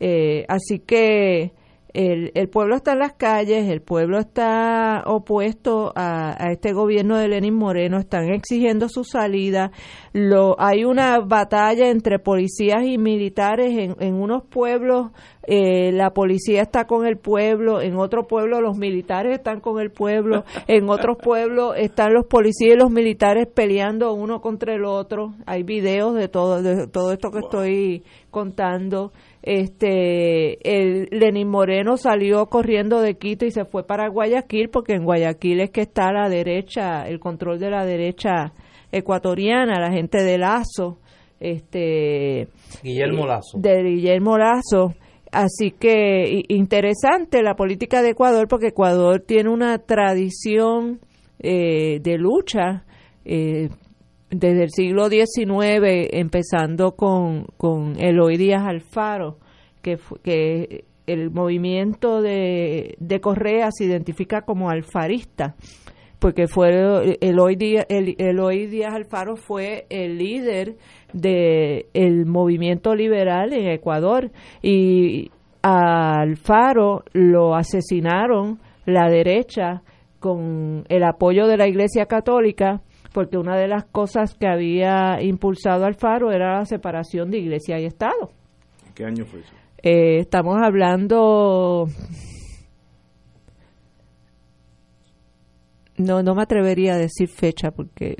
Speaker 2: Eh, así que el, el, pueblo está en las calles, el pueblo está opuesto a, este gobierno de Lenin Moreno, están exigiendo su salida. Lo, hay una batalla entre policías y militares en, en unos pueblos. Eh, la policía está con el pueblo, en otro pueblo los militares están con el pueblo, en otros pueblos están los policías y los militares peleando uno contra el otro. Hay videos de todo, de todo esto que estoy contando este el Lenín Moreno salió corriendo de Quito y se fue para Guayaquil porque en Guayaquil es que está la derecha el control de la derecha ecuatoriana la gente de Lazo este
Speaker 3: Guillermo eh, Lazo.
Speaker 2: de Guillermo Lazo. Así que interesante la política de Ecuador porque Ecuador tiene una tradición eh, de lucha eh, desde el siglo XIX, empezando con, con Eloy Díaz Alfaro, que, el movimiento de, de Correa se identifica como alfarista, porque fue Eloy Díaz, el, Eloy Díaz Alfaro fue el líder del el movimiento liberal en Ecuador y a Alfaro lo asesinaron la derecha con el apoyo de la Iglesia Católica porque una de las cosas que había impulsado Alfaro era la separación de iglesia y Estado.
Speaker 1: ¿Qué año fue eso?
Speaker 2: Eh, estamos hablando... No, no me atrevería a decir fecha porque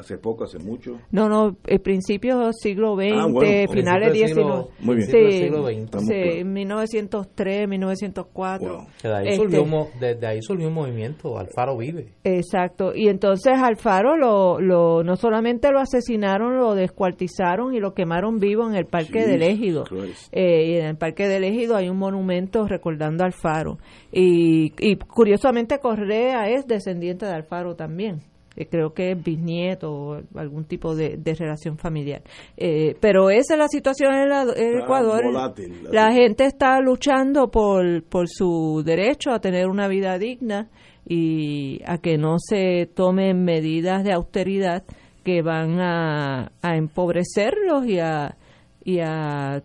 Speaker 1: hace poco, hace mucho.
Speaker 2: No, no, el principio siglo XX,
Speaker 1: Ah, bueno,
Speaker 2: finales XIX.
Speaker 3: siglo-
Speaker 1: Muy bien.
Speaker 2: Sí,
Speaker 3: siglo XX.
Speaker 2: Sí,
Speaker 1: claros.
Speaker 2: 1903, 1904.
Speaker 1: Wow.
Speaker 3: Que de ahí,
Speaker 2: Este,
Speaker 3: surgió, un mo- desde ahí surgió un movimiento, Alfaro vive.
Speaker 2: Exacto, y entonces Alfaro lo, lo, no solamente lo asesinaron, lo descuartizaron y lo quemaron vivo en el Parque del Ejido. Eh, y en el Parque del Ejido hay un monumento recordando a Alfaro. Y, y curiosamente Correa es descendiente de Alfaro también. Eh, creo que es bisnieto o algún tipo de, de relación familiar. Eh, pero esa es la situación en, la- en Ecuador.
Speaker 1: volátil,
Speaker 2: La gente está luchando por, por su derecho a tener una vida digna y a que no se tomen medidas de austeridad que van a, a empobrecerlos y a, y a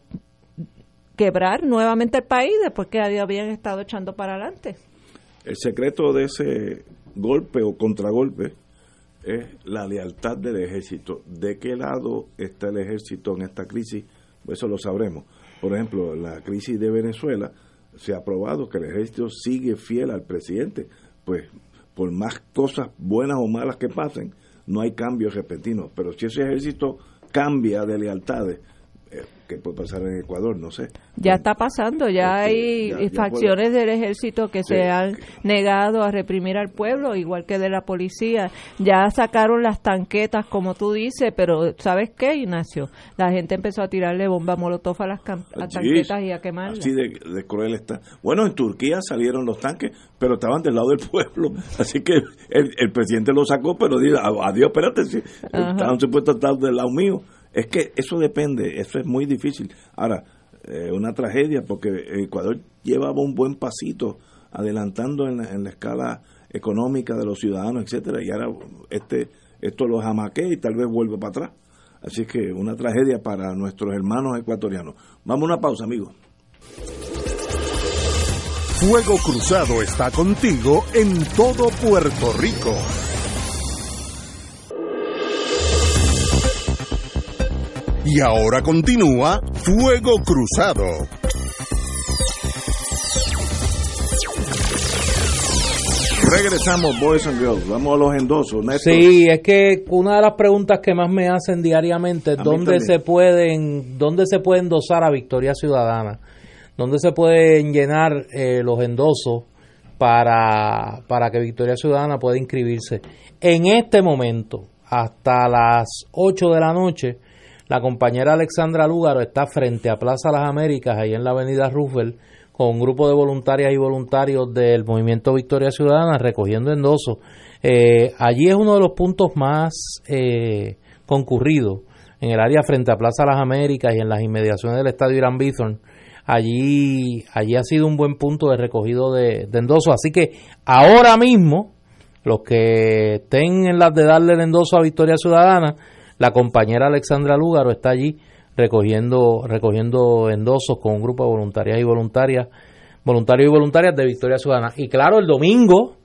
Speaker 2: quebrar nuevamente el país después que habían estado echando para adelante.
Speaker 1: El secreto de ese golpe o contragolpe es la lealtad del ejército. ¿De qué lado está el ejército en esta crisis? Pues Eso lo sabremos. Por ejemplo, la crisis de Venezuela se ha probado que el ejército sigue fiel al presidente. Pues por más cosas buenas o malas que pasen, no hay cambios repentinos. Pero si ese ejército cambia de lealtades, eh, ¿qué puede pasar en Ecuador? No sé.
Speaker 2: Ya está pasando, ya
Speaker 1: Este,
Speaker 2: hay
Speaker 1: ya- ya
Speaker 2: facciones del ejército que
Speaker 1: Sí.
Speaker 2: se han negado a reprimir al pueblo, igual que de la policía. Ya sacaron las tanquetas, como tú dices, pero ¿sabes qué, Ignacio? La gente empezó a tirarle bomba molotov a las cam- a
Speaker 1: Así
Speaker 2: tanquetas y a quemarlas.
Speaker 1: Así de, de cruel está. Bueno, en Turquía salieron los tanques, pero estaban del lado del pueblo. Así que el, el presidente lo sacó, pero dijo, "A- adiós, espérate, si estaban supuestos a estar del lado mío. Es que eso depende, eso es muy difícil. Ahora, eh, una tragedia, porque Ecuador llevaba un buen pasito adelantando en la, en la escala económica de los ciudadanos, etcétera, y ahora este esto lo jamaquea y tal vez vuelve para atrás. Así que una tragedia para nuestros hermanos ecuatorianos. Vamos a una pausa, amigos.
Speaker 4: Fuego Cruzado está contigo en todo Puerto Rico. Y ahora continúa Fuego Cruzado.
Speaker 1: Regresamos, Boys and Girls. Vamos a los endosos. Néstor.
Speaker 3: Sí, es que una de las preguntas que más me hacen diariamente es dónde se pueden, dónde se pueden endosar a Victoria Ciudadana, dónde se pueden llenar eh, los endosos para, para que Victoria Ciudadana pueda inscribirse. En este momento, hasta las 8 de la noche, la compañera Alexandra Lúgaro está frente a Plaza Las Américas, ahí en la avenida Roosevelt, con un grupo de voluntarias y voluntarios del movimiento Victoria Ciudadana recogiendo endosos. Eh, allí es uno de los puntos más eh, concurridos en el área frente a Plaza Las Américas y en las inmediaciones del estadio Irán Bithorn. Allí, allí ha sido un buen punto de recogido de, de endosos. Así que ahora mismo, los que estén en las de darle el endoso a Victoria Ciudadana, la compañera Alexandra Lúgaro está allí recogiendo recogiendo endosos con un grupo de voluntarias y voluntarias, voluntarios y voluntarias de Victoria Ciudadana. Y claro, el domingo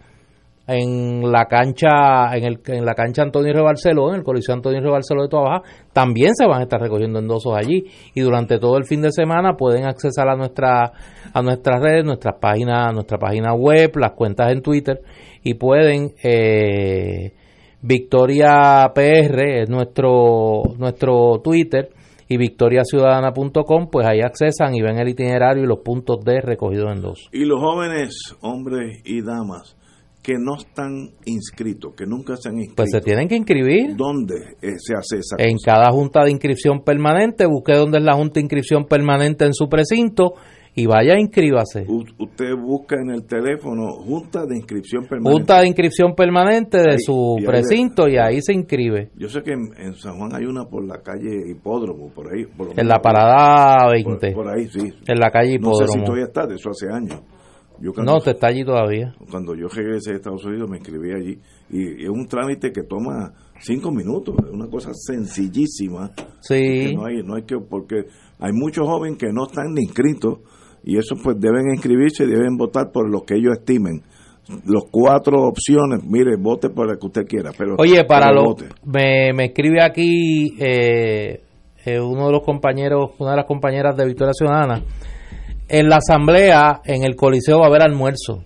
Speaker 3: en la cancha en, el, en la cancha Antonio R. Barceló, en el Coliseo Antonio R. Barceló de Toa también se van a estar recogiendo endosos allí y durante todo el fin de semana pueden accesar a nuestra a nuestras redes, nuestras páginas, nuestra página web, las cuentas en Twitter y pueden eh, Victoria PR es nuestro nuestro Twitter y victoriaciudadana.com, pues ahí accesan y ven el itinerario y los puntos de recogido en dos.
Speaker 1: Y los jóvenes, hombres y damas, que no están inscritos, que nunca se han inscrito.
Speaker 3: Pues se tienen que inscribir
Speaker 1: ¿Dónde eh, se hace esa
Speaker 3: en
Speaker 1: cosa?
Speaker 3: cada junta de inscripción permanente, busque dónde es la junta de inscripción permanente en su precinto y vaya, inscríbase.
Speaker 1: U- usted busca en el teléfono Junta de Inscripción Permanente.
Speaker 3: Junta de inscripción permanente de
Speaker 1: Ahí,
Speaker 3: su
Speaker 1: y
Speaker 3: precinto y ahí se inscribe.
Speaker 1: Yo sé que en, en San Juan hay una por la calle Hipódromo, por ahí. Por
Speaker 3: En la parada
Speaker 1: por,
Speaker 3: 20,
Speaker 1: por ahí, sí.
Speaker 3: en la calle
Speaker 1: No sé si
Speaker 3: Hipódromo.
Speaker 1: todavía está, de eso hace años. Yo cuando,
Speaker 3: No, te está allí todavía.
Speaker 1: cuando yo regresé a Estados Unidos me inscribí allí y es un trámite que toma cinco minutos, es una cosa sencillísima.
Speaker 3: Sí.
Speaker 1: no hay, no hay que, porque hay muchos jóvenes que no están inscritos y eso pues deben inscribirse y deben votar por lo que ellos estimen. Los cuatro opciones, mire, vote por la que usted quiera, pero
Speaker 3: Oye, para
Speaker 1: pero
Speaker 3: lo
Speaker 1: vote.
Speaker 3: me, me escribe aquí eh, eh, uno de los compañeros, una de las compañeras de Victoria Ciudadana. En la asamblea, en el Coliseo va a haber almuerzo.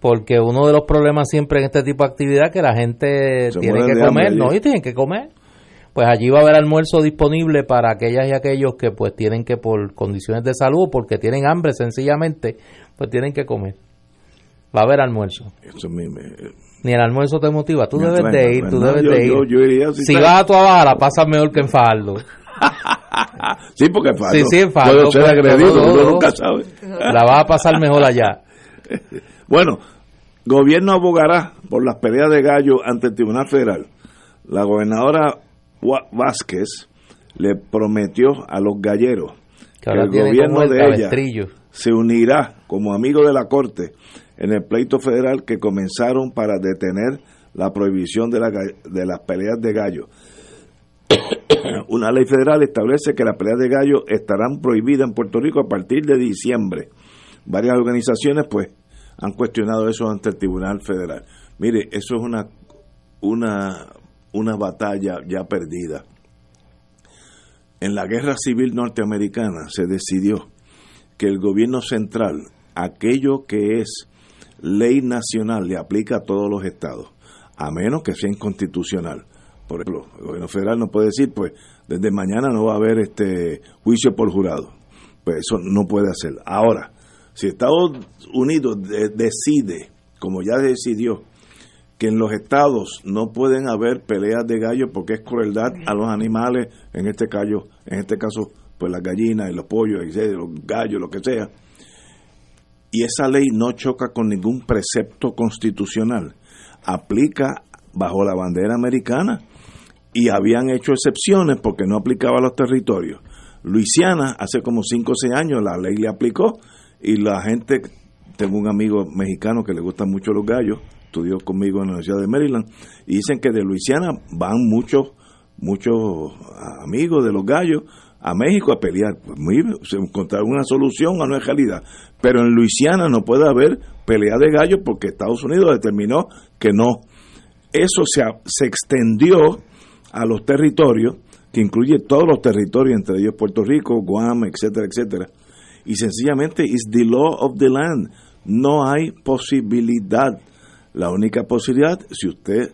Speaker 3: porque uno de los problemas siempre en este tipo de actividad es que la gente
Speaker 1: Se
Speaker 3: tiene que comer, ¿no? Y tienen que comer. Pues allí va a haber almuerzo disponible para aquellas y aquellos que pues tienen que por condiciones de salud, porque tienen hambre sencillamente, pues tienen que comer. Va a haber almuerzo.
Speaker 1: Eso me,
Speaker 3: Ni el almuerzo te motiva. Tú debes
Speaker 1: atrae,
Speaker 3: de ir, tú
Speaker 1: No,
Speaker 3: debes
Speaker 1: yo-
Speaker 3: de ir.
Speaker 1: yo- yo iría si
Speaker 3: vas a tu la pasas mejor que en Fajardo.
Speaker 1: Sí, porque es falso.
Speaker 3: Sí, sí, es falso,
Speaker 1: Puedo ser agredido, nunca sabe.
Speaker 3: La vas a pasar mejor allá.
Speaker 1: Bueno, gobierno abogará por las peleas de gallo ante el Tribunal Federal. La gobernadora Vázquez le prometió a los galleros
Speaker 3: Que
Speaker 1: el gobierno
Speaker 3: el
Speaker 1: de ella se unirá como amigo de la Corte en el pleito federal que comenzaron para detener la prohibición de, la ga- de las peleas de gallo. Una ley federal establece que las peleas de gallo estarán prohibidas en Puerto Rico a partir de diciembre. Varias organizaciones pues han cuestionado eso ante el Tribunal Federal. Mire, eso es una una una batalla ya perdida. En la Guerra Civil Norteamericana se decidió que el gobierno central, aquello que es ley nacional, le aplica a todos los estados, a menos que sea inconstitucional. Por ejemplo, el gobierno federal no puede decir, pues, desde mañana no va a haber este juicio por jurado. Pues eso no puede hacer. Ahora, si Estados Unidos de- decide, como ya decidió, que en los estados no pueden haber peleas de gallos porque es crueldad a los animales, en este caso, en este caso, pues las gallinas y los pollos, y los gallos, lo que sea. Y esa ley no choca con ningún precepto constitucional. Aplica bajo la bandera americana y habían hecho excepciones porque no aplicaba a los territorios. Luisiana, hace como 5 o 6 años, la ley le aplicó y la gente, tengo un amigo mexicano que le gustan mucho los gallos, estudió conmigo en la Universidad de Maryland, y dicen que de Luisiana van muchos muchos amigos de los gallos a México a pelear. Pues muy, se encontraron una solución a es realidad. Pero en Luisiana no puede haber pelea de gallos porque Estados Unidos determinó que no. Eso se, se extendió a los territorios, que incluye todos los territorios, entre ellos Puerto Rico, Guam, etcétera, etcétera. Y sencillamente es the law of the land. No hay posibilidad. La única posibilidad, si usted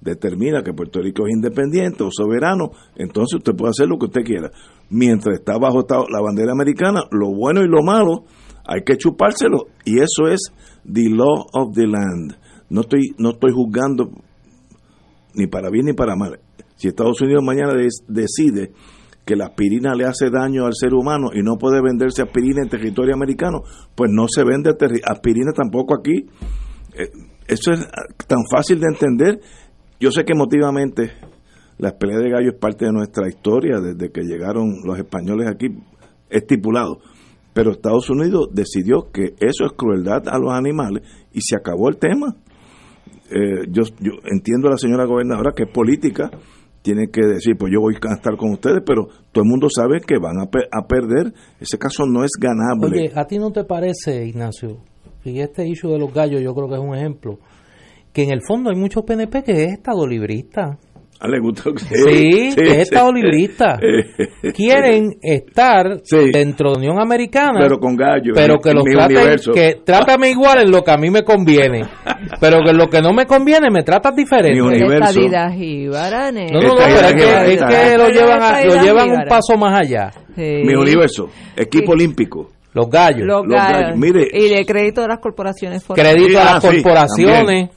Speaker 1: determina que Puerto Rico es independiente o soberano, entonces usted puede hacer lo que usted quiera. Mientras está bajo la bandera americana, lo bueno y lo malo hay que chupárselo. Y eso es the law of the land. No estoy, no estoy juzgando ni para bien ni para mal. Si Estados Unidos mañana decide que la aspirina le hace daño al ser humano y no puede venderse aspirina en territorio americano, pues no se vende aspirina tampoco aquí. Eh, eso es ah, tan fácil de entender. Yo sé que emotivamente la pelea de gallo es parte de nuestra historia desde que llegaron los españoles aquí estipulado. Pero Estados Unidos decidió que eso es crueldad a los animales y se acabó el tema. Eh, yo, yo entiendo a la señora gobernadora que es política, tiene que decir, pues yo voy a estar con ustedes, pero todo el mundo sabe que van a, a perder. Ese caso no es ganable.
Speaker 3: Oye, ¿a ti no te parece, Ignacio? Y este issue de los gallos yo creo que es un ejemplo. Que en el fondo hay muchos PNP que es estado librista.
Speaker 1: ¿A le gusta que-
Speaker 3: Sí, que es estado librista. Quieren estar
Speaker 1: Sí.
Speaker 3: dentro de la Unión Americana,
Speaker 1: pero con gallos.
Speaker 3: pero que los traten,
Speaker 1: universo.
Speaker 3: que trátame igual en lo que a mí me conviene. Pero que en lo que no me conviene me tratas diferente.
Speaker 1: Mi universo.
Speaker 3: No, no, no, pero es que, es que lo llevan, a- lo llevan un paso más allá.
Speaker 2: Sí.
Speaker 1: Mi universo. Equipo
Speaker 2: Sí.
Speaker 1: olímpico.
Speaker 3: Los gallos.
Speaker 2: Los
Speaker 1: Los gallos.
Speaker 2: gallos.
Speaker 1: Mire.
Speaker 2: y le crédito de las corporaciones
Speaker 3: Crédito a
Speaker 1: Ah,
Speaker 3: las
Speaker 1: sí,
Speaker 3: corporaciones.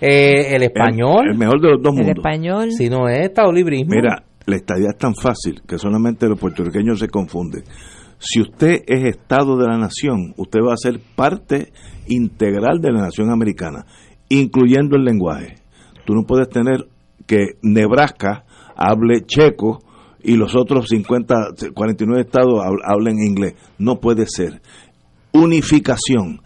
Speaker 3: eh, el español.
Speaker 1: El, el mejor de los dos
Speaker 2: El
Speaker 1: mundos.
Speaker 2: español.
Speaker 3: Si no es estado librismo.
Speaker 1: Mira, la estadía es tan fácil que solamente los puertorriqueños se confunden. Si usted es Estado de la Nación, usted va a ser parte integral de la Nación Americana, incluyendo el lenguaje. Tú no puedes tener que Nebraska hable checo y los otros 50, 49 estados hab- hablen inglés. No puede ser. Unificación.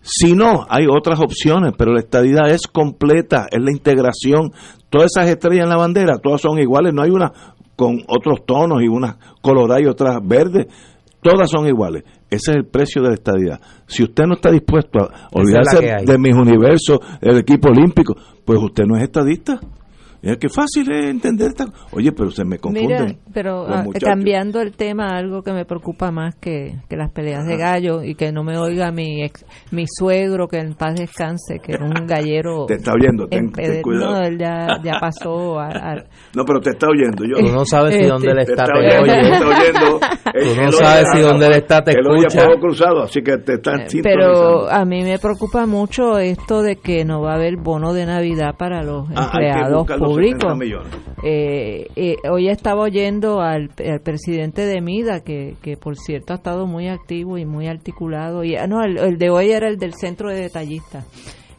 Speaker 1: Si no, hay otras opciones, pero la estadidad es completa, es la integración. Todas esas estrellas en la bandera, todas son iguales, no hay una con otros tonos y unas coloradas y otras verdes, todas son iguales. Ese es el precio de la estadidad. Si usted no está dispuesto a olvidarse de mis universos, el equipo olímpico, pues usted no es estadista. Es que fácil es entender esta Oye, pero se me confunden.
Speaker 2: Mira, pero ah, cambiando el tema, algo que me preocupa más que, que las peleas de gallo y que no me oiga mi ex, mi suegro, que en paz descanse, que era un gallero.
Speaker 1: te está oyendo, ten, cuidado.
Speaker 2: No, él ya, ya pasó a,
Speaker 1: No, pero te está oyendo. Yo,
Speaker 3: Tú no sabes si dónde le está,
Speaker 1: te, está oyendo.
Speaker 3: Tú no sabes si dónde le está, te escucha.
Speaker 1: cruzado, así que te están
Speaker 2: eh, Pero a mí me preocupa mucho esto de que no va a haber bono de Navidad para los ah, Eh, eh, hoy estaba oyendo al, presidente de MIDA, que, que por cierto ha estado muy activo y muy articulado. y ah, No, el, de hoy era el del centro de detallistas.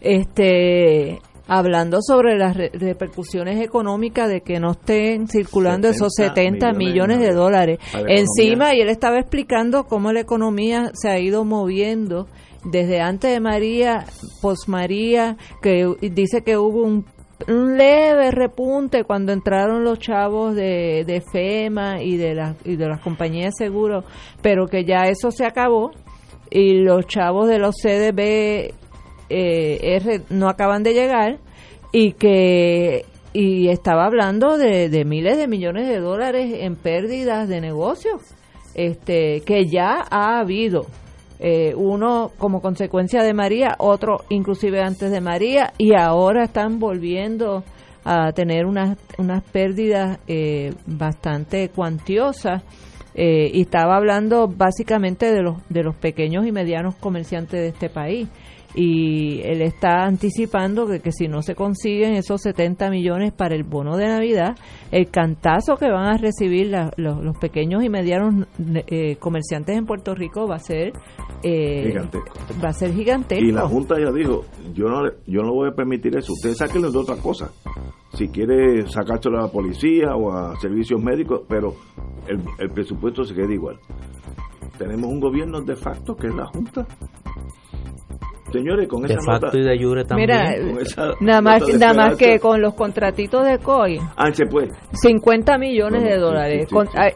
Speaker 2: Este, hablando sobre las repercusiones económicas de que no estén circulando esos 70 millones, de dólares encima y él estaba explicando cómo la economía se ha ido moviendo desde antes de María, post María, que dice que hubo un un leve repunte cuando entraron los chavos de, de FEMA y de, las y de las compañías de seguros, pero que ya eso se acabó y los chavos de los CDB eh, no acaban de llegar y que y estaba hablando de, de miles de millones de dólares en pérdidas de negocios este que ya ha habido eh, uno como consecuencia de María, otro inclusive antes de María, y ahora están volviendo a tener unas, unas pérdidas eh, bastante cuantiosas. Eh, y estaba hablando básicamente de los, de los pequeños y medianos comerciantes de este país y él está anticipando que, que, si no se consiguen esos 70 millones para el bono de Navidad, el cantazo que van a recibir los, pequeños y medianos eh, comerciantes en Puerto Rico va a ser eh, gigantesco. Va a ser gigantesco.
Speaker 1: Y la Junta ya dijo, yo no yo no voy a permitir eso, ustedes sáquenlo de otra cosa. Si quiere sacárselo a la policía o a servicios médicos, pero el, el presupuesto se queda igual. Tenemos un gobierno de facto que es la Junta Señores, con esa
Speaker 3: de facto y de jure también.
Speaker 2: Mira, nada más, nada más que con los contratitos de COI.
Speaker 1: Ah, se puede.
Speaker 2: 50 millones de dólares.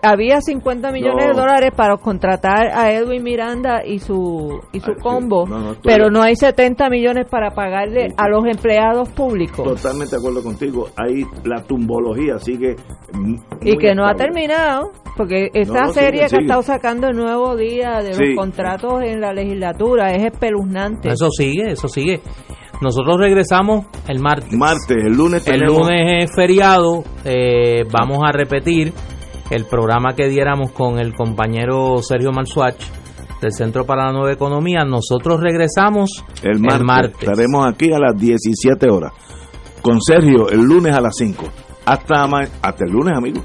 Speaker 2: había 50 millones de dólares para contratar a Edwin Miranda y su y su combo, pero no hay 70 millones para pagarle a los empleados públicos.
Speaker 1: Totalmente de acuerdo contigo. Ahí la tumbología sigue.
Speaker 2: Y que no ha terminado, porque esta serie que ha estado sacando el nuevo día de los contratos en la legislatura es espeluznante.
Speaker 3: Eso sigue, eso sigue. Nosotros regresamos el martes.
Speaker 1: Martes, el lunes
Speaker 3: El lunes es feriado. Eh, vamos a repetir el programa que diéramos con el compañero Sergio Malsuach del Centro para la Nueva Economía. Nosotros regresamos
Speaker 1: el martes. Estaremos aquí a las 17 horas. Con Sergio el lunes a las 5. Hasta, hasta el lunes, amigos.